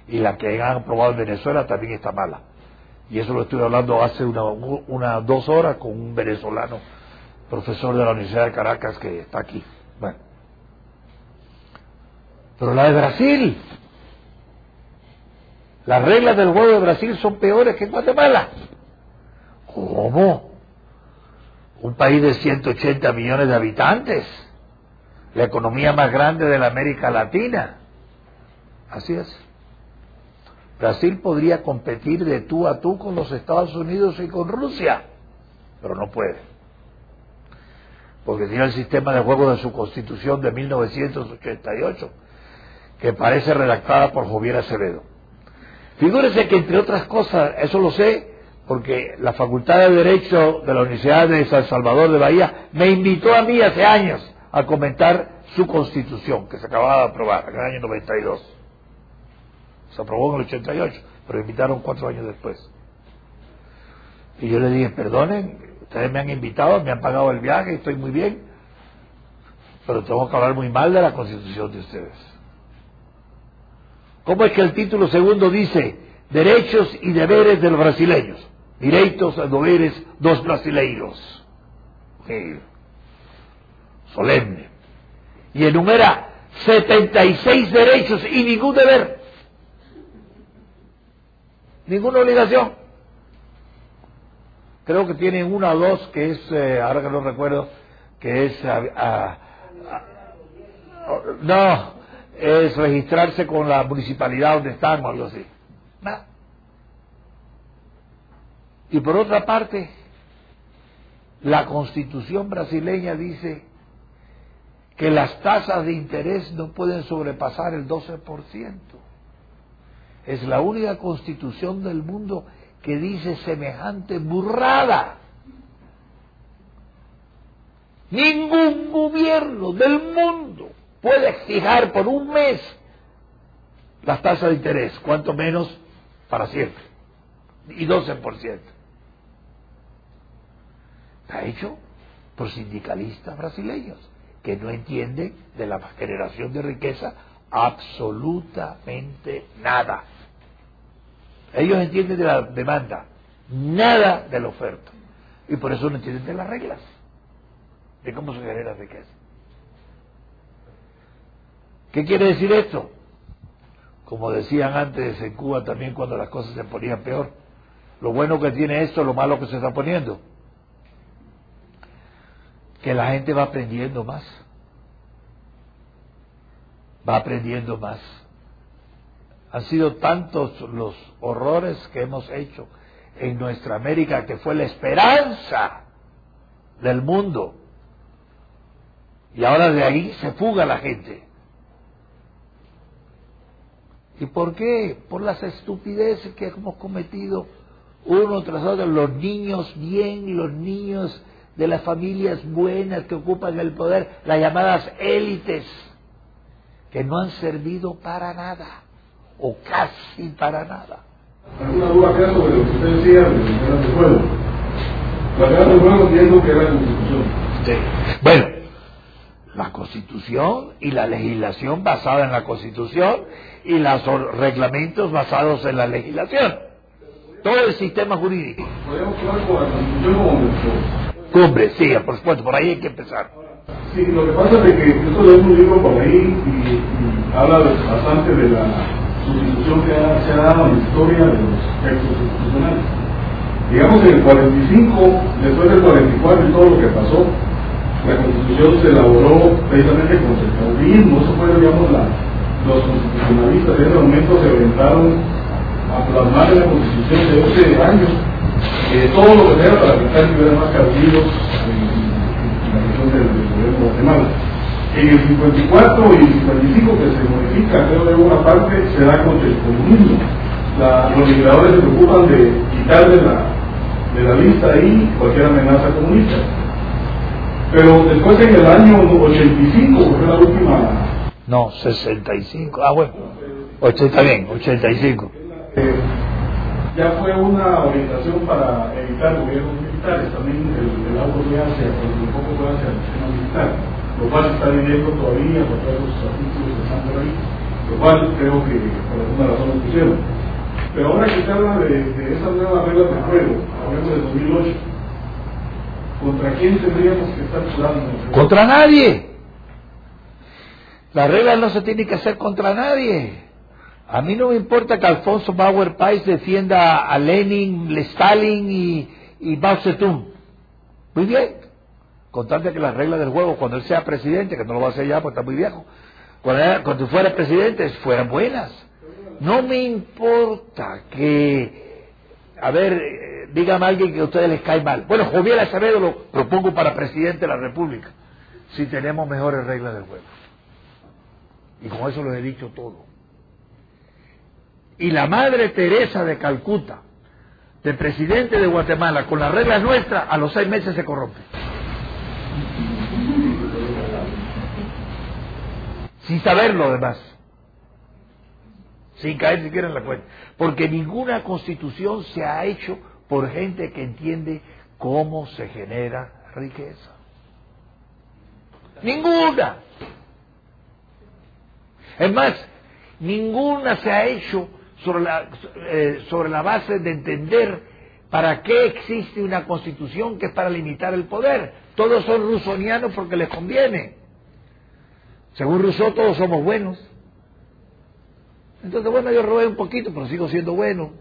Y la que han aprobado en Venezuela también está mala. Y eso lo estuve hablando hace una, una dos horas con un venezolano, profesor de la Universidad de Caracas, que está aquí. Bueno. Pero la de Brasil, las reglas del juego de Brasil son peores que en Guatemala. ¿Cómo? Un país de 180 millones de habitantes, la economía más grande de la América Latina. Así es. Brasil podría competir de tú a tú con los Estados Unidos y con Rusia, pero no puede. Porque tiene el sistema de juego de su constitución de 1988, que parece redactada por Javier Acevedo. Figúrese que entre otras cosas, eso lo sé, porque la Facultad de Derecho de la Universidad de San Salvador de Bahía me invitó a mí hace años a comentar su constitución, que se acababa de aprobar en el año 92. Se aprobó en el 88, pero me invitaron cuatro años después. Y yo le dije, perdonen, ustedes me han invitado, me han pagado el viaje, estoy muy bien, pero tengo que hablar muy mal de la constitución de ustedes. ¿Cómo es que el título segundo dice derechos y deberes de los brasileños? Direitos y deberes dos brasileiros. Solemne. Y enumera 76 derechos y ningún deber. Ninguna obligación. Creo que tienen una o dos que es, eh, ahora que no recuerdo, que es... no, es registrarse con la municipalidad donde están o algo así. Y por otra parte, la constitución brasileña dice que las tasas de interés no pueden sobrepasar el 12%. Es la única constitución del mundo que dice semejante burrada. Ningún gobierno del mundo puede fijar por un mes las tasas de interés, cuanto menos para siempre, y 12%. Está hecho por sindicalistas brasileños que no entienden de la generación de riqueza absolutamente nada. Ellos entienden de la demanda, nada de la oferta. Y por eso no entienden de las reglas, de cómo se genera riqueza. ¿Qué quiere decir esto? Como decían antes en Cuba también cuando las cosas se ponían peor. Lo bueno que tiene esto, lo malo que se está poniendo. Que la gente va aprendiendo más. Va aprendiendo más. Han sido tantos los horrores que hemos hecho en nuestra América que fue la esperanza del mundo Y ahora de ahí se fuga la gente. ¿Y por qué? Por las estupideces que hemos cometido uno tras otro, los niños bien, los niños de las familias buenas que ocupan el poder, las llamadas élites, que no han servido para nada, o casi para nada. ¿Alguna duda acá sobre lo que usted decía de reglas del juego entiendo que era la Constitución. Sí. Bueno, la Constitución y la legislación basada en la Constitución y los reglamentos basados en la legislación. Todo el sistema jurídico. Podríamos hablar con la Constitución como. Cumbre, sí, por supuesto, por ahí hay que empezar. Sí, lo que pasa es que esto es un libro por ahí y, y habla bastante de la sustitución que ha- se ha dado en la historia de los textos constitucionales. Digamos que en el 45, después del 44 y todo lo que pasó, la constitución se elaboró precisamente contra el caudillismo, eso fue, digamos, la, los constitucionalistas en ese momento se orientaron a plasmar en la constitución de 12 años eh, todo lo que sea para evitar que hubiera más caudillos en, en la región del, gobierno de Guatemala. En el 54 y el 55 que se modifica, creo que una parte se da contra el comunismo. La- los legisladores se preocupan de quitar de la, de la lista ahí cualquier amenaza comunista. Pero después en el año 85, que fue la última No, 65. Ah, bueno. 80 bien, 85. Eh, ya fue una orientación para evitar gobiernos militares, también el, el auto de Asia, pero tampoco fue hacia el sistema militar, lo cual se está viviendo todavía por todos los artículos que están por ahí, lo cual creo que por alguna razón lo pusieron. Pero ahora que se habla de, de esas nuevas reglas de juego, hablemos del 2008, ¿contra quién tendríamos que estar jugando? Contra nadie. Las reglas no se tienen que hacer contra nadie. A mí no me importa que Alfonso Bauer Pais defienda a Lenin, Stalin y, y Mao Zedong. Muy bien. Contante que las reglas del juego, cuando él sea presidente, que no lo va a hacer ya porque está muy viejo, cuando, era- cuando fuera presidente, fueran buenas. No me importa que, a ver, dígame a alguien que a ustedes les cae mal. Bueno, Joviel Acevedo lo propongo para presidente de la República, si tenemos mejores reglas del juego. Y con eso lo he dicho todo. Y la Madre Teresa de Calcuta, de presidente de Guatemala, con las reglas nuestras, a los seis meses se corrompe. Sin saber lo demás. Sin caer siquiera en la cuenta. Porque ninguna constitución se ha hecho por gente que entiende cómo se genera riqueza. Ninguna. Es más, ninguna se ha hecho sobre la, eh, sobre la base de entender para qué existe una constitución que es para limitar el poder. Todos son rusonianos porque les conviene. Según Rousseau, todos somos buenos. Entonces, bueno, yo robé un poquito, pero sigo siendo bueno.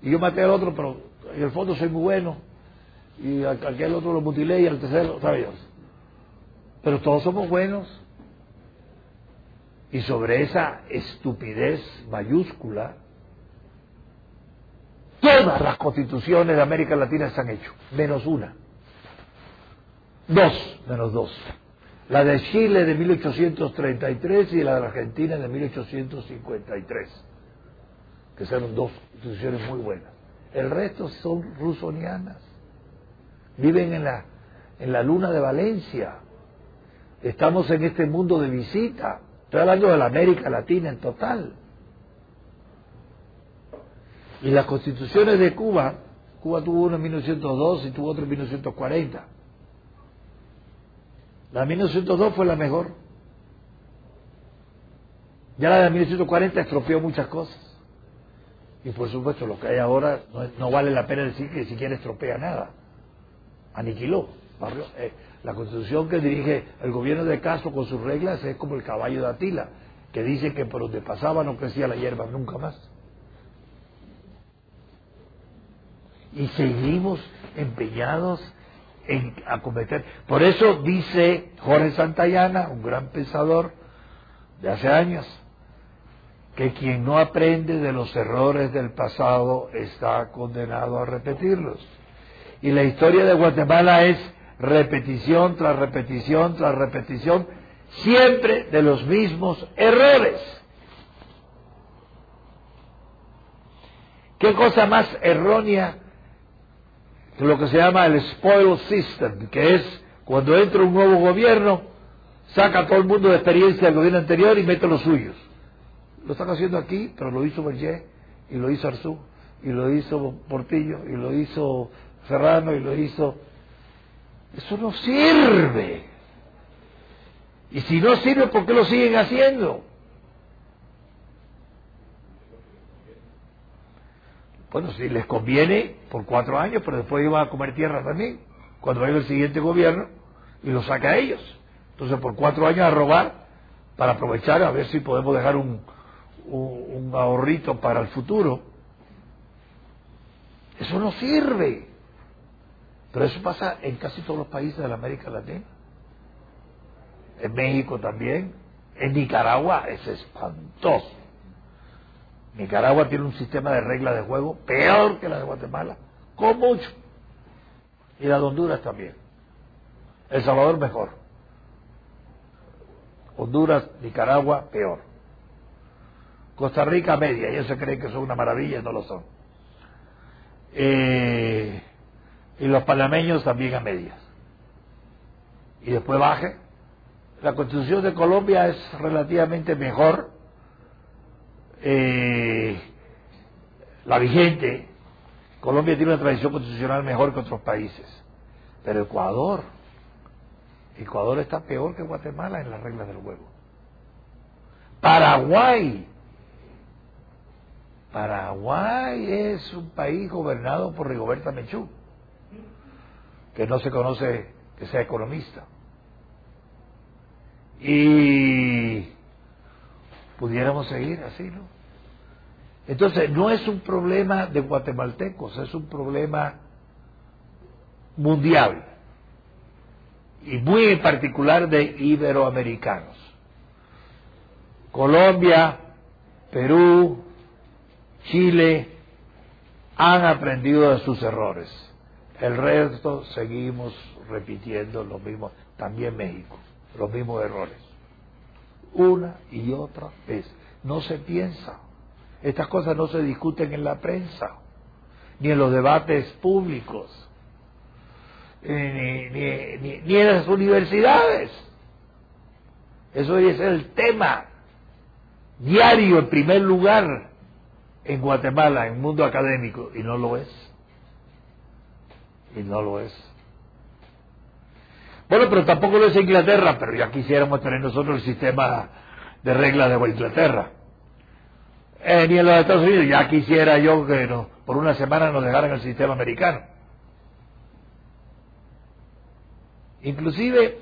Y yo maté al otro, pero en el fondo soy muy bueno. Y aquel otro lo mutilé y al tercero, ¿sabe Dios? Pero todos somos buenos. Y sobre esa estupidez mayúscula, todas las constituciones de América Latina se han hecho, menos una. Dos, menos dos. La de Chile de 1833 y la de la Argentina de 1853, que fueron dos constituciones muy buenas. El resto son rusonianas. Viven en la, en la luna de Valencia. Estamos en este mundo de visita. Estoy hablando de la América Latina en total. Y las constituciones de Cuba, Cuba tuvo una en 1902 y tuvo otra en 1940. La de 1902 fue la mejor. Ya la de 1940 estropeó muchas cosas. Y por supuesto lo que hay ahora no, no vale la pena decir que siquiera estropea nada. Aniquiló. Eh, la constitución que dirige el gobierno de Castro con sus reglas es como el caballo de Atila, que dice que por donde pasaba no crecía la hierba nunca más. Y seguimos empeñados en acometer. Por eso dice Jorge Santayana, un gran pensador de hace años, que quien no aprende de los errores del pasado está condenado a repetirlos. Y la historia de Guatemala es repetición tras repetición tras repetición, siempre de los mismos errores. ¿Qué cosa más errónea que lo que se llama el spoil system, que es cuando entra un nuevo gobierno, saca todo el mundo de experiencia del gobierno anterior y mete los suyos? Lo están haciendo aquí, pero lo hizo Berger, y lo hizo Arzú, y lo hizo Portillo, y lo hizo Serrano, y lo hizo... Eso no sirve. Y si no sirve, ¿por qué lo siguen haciendo? Bueno, si les conviene por cuatro años, pero después iban a comer tierra también, cuando venga el siguiente gobierno y lo saca a ellos. Entonces, por cuatro años a robar para aprovechar a ver si podemos dejar un, un, ahorrito para el futuro. Eso no sirve. Pero eso pasa en casi todos los países de la América Latina. En México también. En Nicaragua es espantoso. Nicaragua tiene un sistema de reglas de juego peor que la de Guatemala, con mucho. Y la de Honduras también. El Salvador mejor. Honduras, Nicaragua, peor. Costa Rica media, ellos se creen que son una maravilla y no lo son. Eh, y los panameños también a medias. Y después baje. La constitución de Colombia es relativamente mejor eh, la vigente, Colombia tiene una tradición constitucional mejor que otros países, pero Ecuador, Ecuador está peor que Guatemala en las reglas del juego. Paraguay, Paraguay es un país gobernado por Rigoberta Menchú, que no se conoce que sea economista. Y pudiéramos seguir así, ¿no? Entonces, no es un problema de guatemaltecos, es un problema mundial y muy en particular de iberoamericanos. Colombia, Perú, Chile han aprendido de sus errores. El resto seguimos repitiendo los mismos, también México, los mismos errores una y otra vez. No se piensa. Estas cosas no se discuten en la prensa, ni en los debates públicos, ni, ni, en las universidades. Eso debe ser el tema diario en primer lugar en Guatemala, en el mundo académico, y no lo es. Y no lo es. Bueno, pero tampoco lo es Inglaterra, pero ya quisiéramos tener nosotros el sistema de reglas de Inglaterra. Eh, ni en los Estados Unidos, ya quisiera yo que no, por una semana nos dejaran el sistema americano. Inclusive,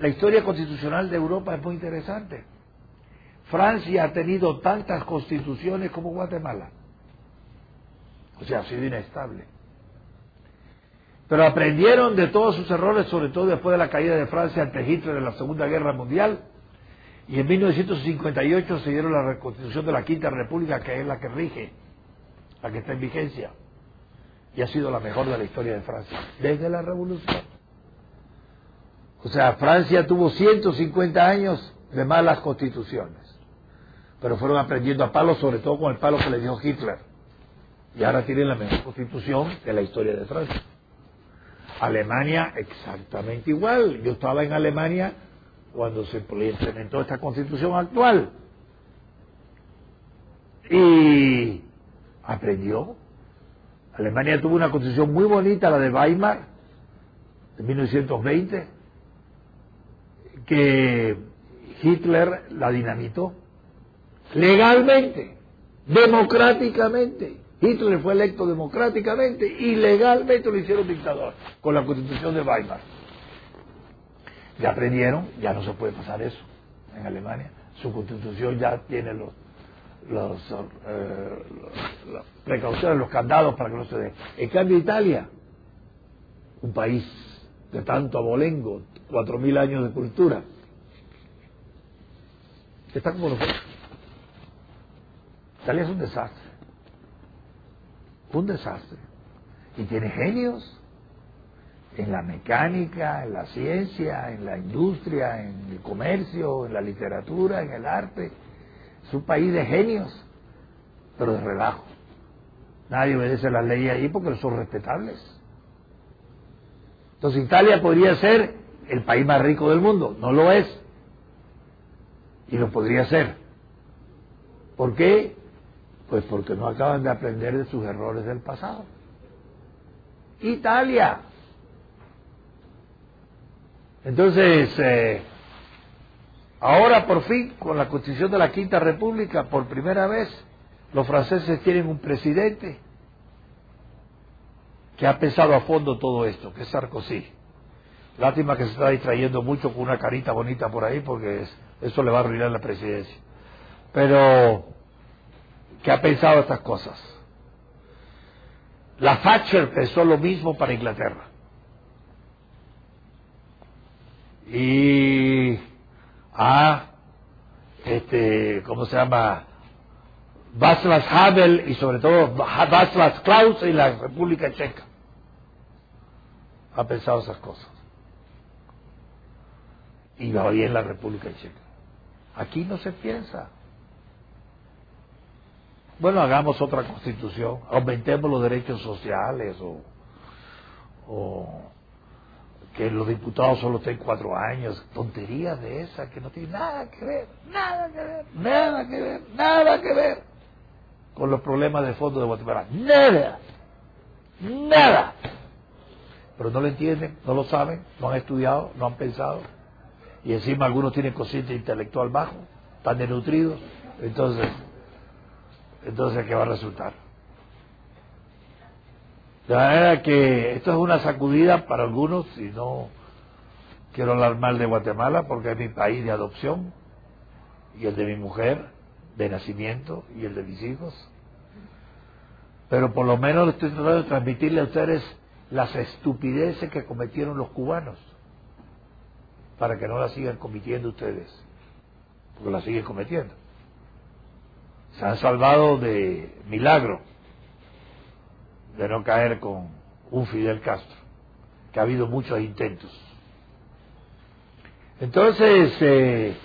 la historia constitucional de Europa es muy interesante. Francia ha tenido tantas constituciones como Guatemala. O sea, ha sido inestable pero aprendieron de todos sus errores, sobre todo después de la caída de Francia ante Hitler en la Segunda Guerra Mundial, y en 1958 se dieron la reconstitución de la Quinta República, que es la que rige, la que está en vigencia, y ha sido la mejor de la historia de Francia, desde la Revolución. O sea, Francia tuvo 150 años de malas constituciones, pero fueron aprendiendo a palos, sobre todo con el palo que le dio Hitler, y ahora tienen la mejor constitución de la historia de Francia. Alemania exactamente igual. Yo estaba en Alemania cuando se implementó esta constitución actual. Y aprendió. Alemania tuvo una constitución muy bonita, la de Weimar, de 1920, que Hitler la dinamitó legalmente, democráticamente. Hitler fue electo democráticamente y legalmente lo hicieron dictador con la constitución de Weimar. Ya aprendieron, ya no se puede pasar eso en Alemania. Su constitución ya tiene los, los, eh, las precauciones, los candados para que no se dé. En cambio, Italia, un país de tanto abolengo, cuatro mil años de cultura, está como nosotros. Italia es un desastre un desastre. Y tiene genios en la mecánica, en la ciencia, en la industria, en el comercio, en la literatura, en el arte. Es un país de genios, pero de relajo. Nadie obedece las leyes ahí porque son respetables. Entonces Italia podría ser el país más rico del mundo, no lo es. Y lo podría ser. ¿Por qué? Pues porque no acaban de aprender de sus errores del pasado. Italia. Entonces, eh, ahora por fin, con la constitución de la Quinta República, por primera vez, los franceses tienen un presidente que ha pensado a fondo todo esto, que es Sarkozy. Lástima que se está distrayendo mucho con una carita bonita por ahí, porque eso le va a arruinar la presidencia. Pero que ha pensado estas cosas. La Thatcher pensó lo mismo para Inglaterra. Y a, este, ¿cómo se llama? Václav Havel y sobre todo Václav Klaus y la República Checa. Ha pensado esas cosas. Y va bien la República Checa. Aquí no se piensa. Bueno, hagamos otra constitución, aumentemos los derechos sociales o, que los diputados solo estén cuatro años, tonterías de esas que no tienen nada que ver, nada que ver, nada que ver, nada que ver con los problemas de fondo de Guatemala. Nada, nada. Pero no lo entienden, no lo saben, no han estudiado, no han pensado. Y encima algunos tienen cociente intelectual bajo, están denutridos. Entonces, entonces, ¿qué va a resultar? De manera que esto es una sacudida para algunos, y no quiero hablar mal de Guatemala porque es mi país de adopción, y el de mi mujer, de nacimiento, y el de mis hijos. Pero por lo menos estoy tratando de transmitirle a ustedes las estupideces que cometieron los cubanos, para que no las sigan cometiendo ustedes, porque las siguen cometiendo se han salvado de milagro de no caer con un Fidel Castro, que ha habido muchos intentos. Entonces, eh,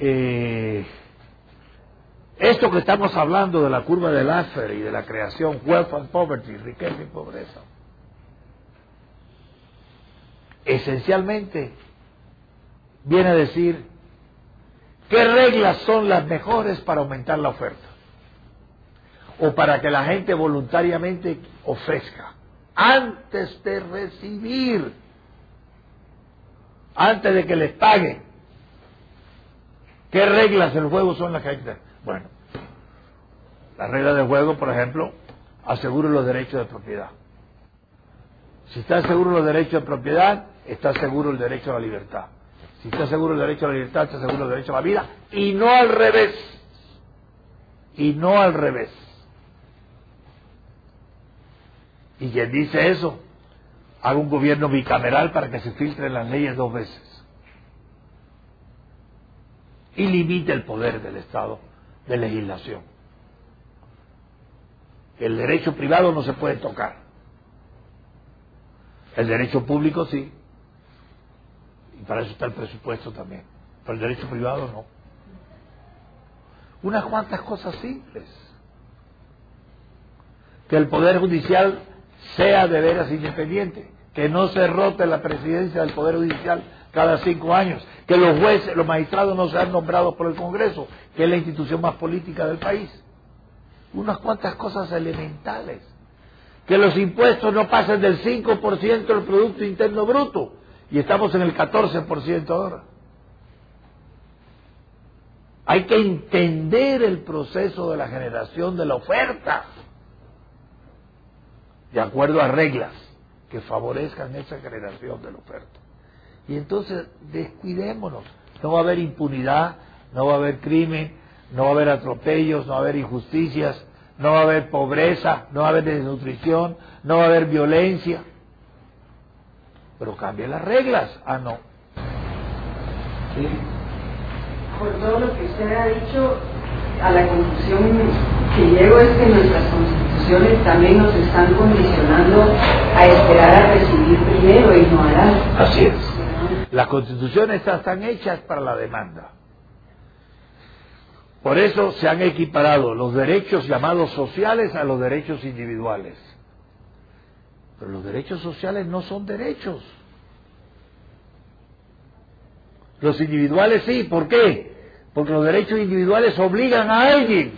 eh, esto que estamos hablando de la curva del Laffer y de la creación wealth and poverty, riqueza y pobreza, esencialmente viene a decir ¿Qué reglas son las mejores para aumentar la oferta? O para que la gente voluntariamente ofrezca. Antes de recibir, antes de que les paguen. ¿Qué reglas del juego son las que hay que Bueno, la regla del juego, por ejemplo, asegura los derechos de propiedad. Si está seguro los derechos de propiedad, está seguro el derecho a la libertad. Si está seguro el derecho a la libertad, está seguro el derecho a la vida, y no al revés. Y no al revés. Y quien dice eso, haga un gobierno bicameral para que se filtren las leyes dos veces. Y limite el poder del Estado de legislación. El derecho privado no se puede tocar. El derecho público sí. Para eso está el presupuesto también. Para el derecho privado no. Unas cuantas cosas simples. Que el Poder Judicial sea de veras independiente. Que no se rote la presidencia del Poder Judicial cada cinco años. Que los jueces, los magistrados no sean nombrados por el Congreso, que es la institución más política del país. Unas cuantas cosas elementales. Que los impuestos no pasen del 5% del Producto Interno Bruto y estamos en el 14% ahora. Hay que entender el proceso de la generación de la oferta de acuerdo a reglas que favorezcan esa generación de la oferta. Y entonces descuidémonos. No va a haber impunidad, no va a haber crimen, no va a haber atropellos, no va a haber injusticias, no va a haber pobreza, no va a haber desnutrición, no va a haber violencia pero cambie las reglas. Ah, no. ¿Sí? Por todo lo que usted ha dicho, a la conclusión que llego es que nuestras constituciones constituciones también nos están condicionando a esperar a recibir primero y no a dar. Así es. Las constituciones están hechas para la demanda. Por eso se han equiparado los derechos llamados sociales a los derechos individuales. Pero los derechos sociales no son derechos. Los individuales sí, ¿por qué? Porque los derechos individuales obligan a alguien.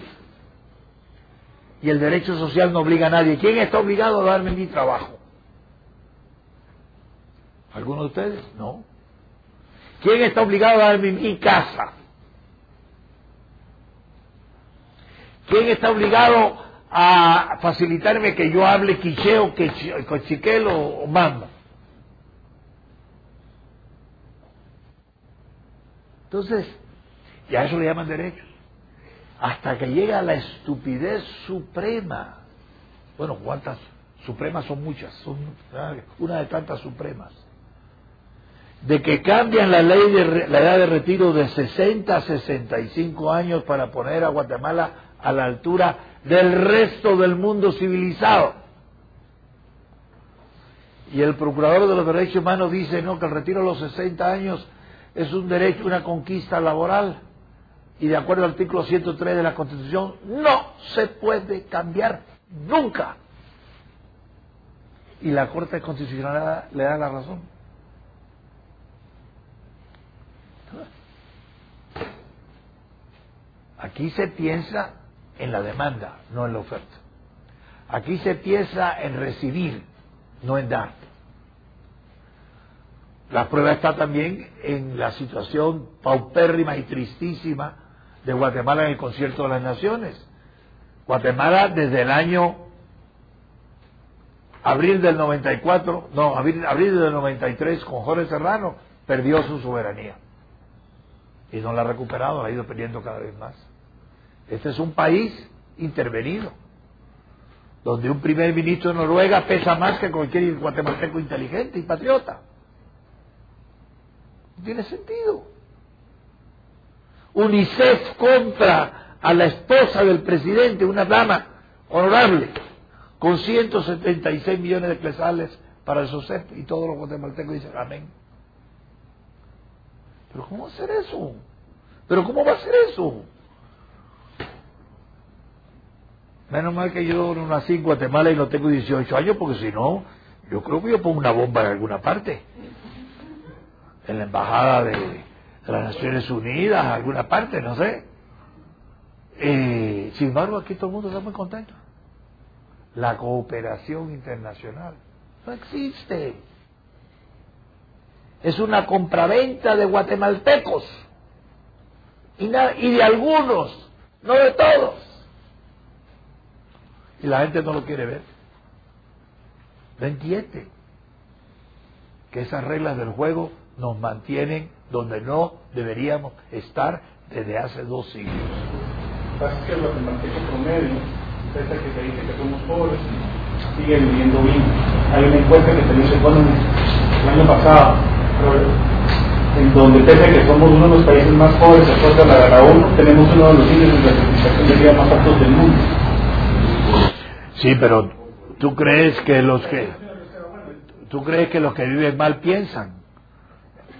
Y el derecho social no obliga a nadie. ¿Quién está obligado a darme mi trabajo? ¿Alguno de ustedes? No. ¿Quién está obligado a darme mi casa? ¿Quién está obligado a facilitarme que yo hable quicheo, cochiquel o mando? Entonces, y a eso le llaman derechos. Hasta que llega la estupidez suprema. Bueno, ¿cuántas supremas son muchas? Son una de tantas supremas. De que cambian la ley de la edad de retiro de 60 a 65 años para poner a Guatemala a la altura del resto del mundo civilizado. Y el procurador de los derechos humanos dice no que el retiro a los 60 años es un derecho, una conquista laboral y de acuerdo al artículo 103 de la Constitución no se puede cambiar nunca. Y la Corte Constitucional le da la razón. Aquí se piensa en la demanda, no en la oferta. Aquí se piensa en recibir, no en dar. La prueba está también en la situación paupérrima y tristísima de Guatemala en el concierto de las naciones. Guatemala desde el año abril del 94, no, abril, abril del 93 con Jorge Serrano, perdió su soberanía. Y no la ha recuperado, la ha ido perdiendo cada vez más. Este es un país intervenido, donde un primer ministro de Noruega pesa más que cualquier guatemalteco inteligente y patriota. No tiene sentido. UNICEF compra a la esposa del presidente, una dama honorable, con 176 millones de pesales para el SOSEP y todos los guatemaltecos dicen amén. Pero ¿cómo ser eso? ¿Pero cómo va a ser eso? Menos mal que yo no nací en Guatemala y no tengo 18 años, porque si no, yo creo que yo pongo una bomba en alguna parte. En la embajada de, las Naciones Unidas, alguna parte, no sé. Eh, sin embargo, aquí todo el mundo está muy contento. La cooperación internacional no existe. Es una compraventa de guatemaltecos y, y de algunos, no de todos. Y la gente no lo quiere ver. No entiende que esas reglas del juego nos mantienen donde no deberíamos estar desde hace dos siglos. Pasa que el guatemalteco promedio, pese que se dice que somos pobres, sigue viviendo bien. Hay una encuesta que se hizo el año pasado, en donde pese a que somos uno de los países más pobres después de la, la ONU, tenemos uno de los índices de satisfacción de vida más altos del mundo. Sí, pero ¿tú crees que los que tú crees que los que viven mal piensan?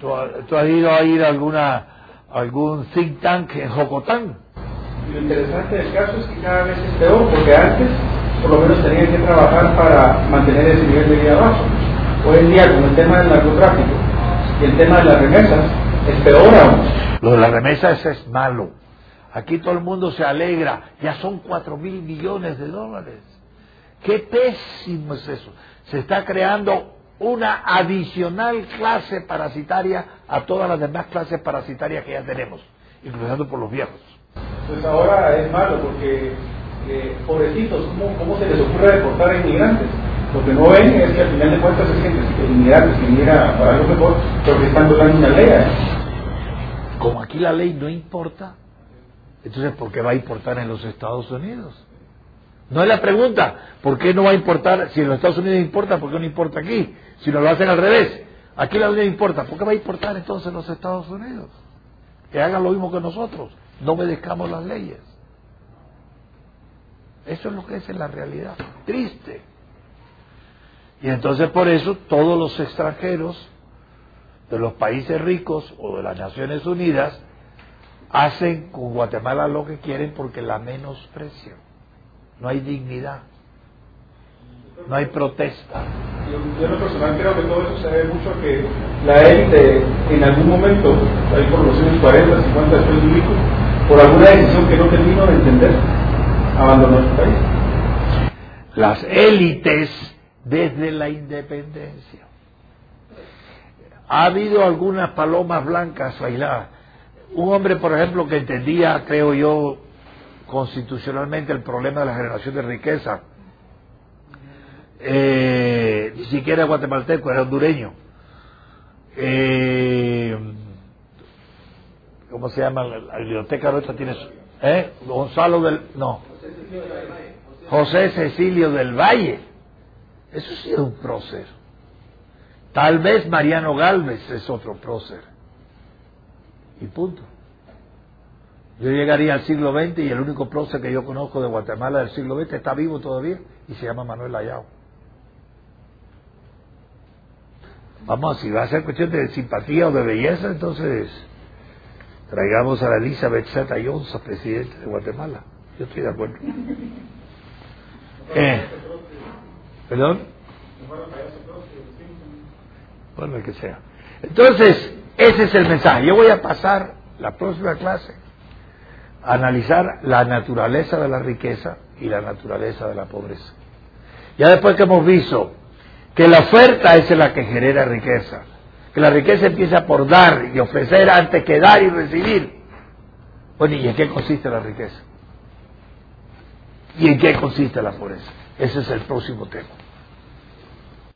¿Tú, has ido a ir a alguna, algún think tank en Jocotán? Lo interesante del caso es que cada vez es peor, porque antes por lo menos tenían que trabajar para mantener ese nivel de vida bajo. Hoy en día, con el tema del narcotráfico y el tema de las remesas, es peor aún. Lo de las remesas es malo. Aquí todo el mundo se alegra, ya son cuatro mil millones de dólares. Qué pésimo es eso. Se está creando una adicional clase parasitaria a todas las demás clases parasitarias que ya tenemos, incluyendo por los viejos. Pues ahora es malo porque, eh, pobrecitos, ¿cómo, ¿cómo, se les ocurre deportar a inmigrantes? Lo que no ven es que al final de cuentas es gente, inmigrantes que mira para algo mejor, pero que están violando una ley. Como aquí la ley no importa, entonces ¿por qué va a importar en los Estados Unidos? No es la pregunta, ¿por qué no va a importar? Si en los Estados Unidos importa, ¿por qué no importa aquí? Si no lo hacen al revés, aquí la ley importa, ¿por qué va a importar entonces en los Estados Unidos? Que hagan lo mismo que nosotros, no obedezcamos las leyes. Eso es lo que es en la realidad. Triste. Y entonces por eso todos los extranjeros de los países ricos o de las Naciones Unidas hacen con Guatemala lo que quieren porque la menosprecian. No hay dignidad. No hay protesta. Yo, en lo personal creo que todo eso se debe mucho a que la élite en algún momento, ahí por los años 40, 50 después de por alguna decisión que no termino de entender, abandonó su país. Las élites desde la independencia. Ha habido algunas palomas blancas aisladas. Un hombre, por ejemplo, que entendía, creo yo, constitucionalmente el problema de la generación de riqueza, eh, ni siquiera guatemalteco, era hondureño. Eh, ¿Cómo se llama? La biblioteca nuestra tiene... ¿Eh? Gonzalo del... No. José Cecilio del Valle. Eso sí es un prócer. Tal vez Mariano Galvez es otro prócer. Y punto. Yo llegaría al siglo XX y el único prócer que yo conozco de Guatemala del siglo XX está vivo todavía y se llama Manuel Ayao. Vamos, si va a ser cuestión de simpatía o de belleza, entonces traigamos a la Elizabeth Zeta Jones, presidente de Guatemala. Yo estoy de acuerdo. Eh, ¿Perdón? Bueno, el que sea. Entonces, ese es el mensaje. Yo voy a pasar la próxima clase a analizar la naturaleza de la riqueza y la naturaleza de la pobreza. Ya después que hemos visto que la oferta es la que genera riqueza, que la riqueza empieza por dar y ofrecer antes que dar y recibir. Bueno, ¿y en qué consiste la riqueza? ¿Y en qué consiste la pobreza? Ese es el próximo tema.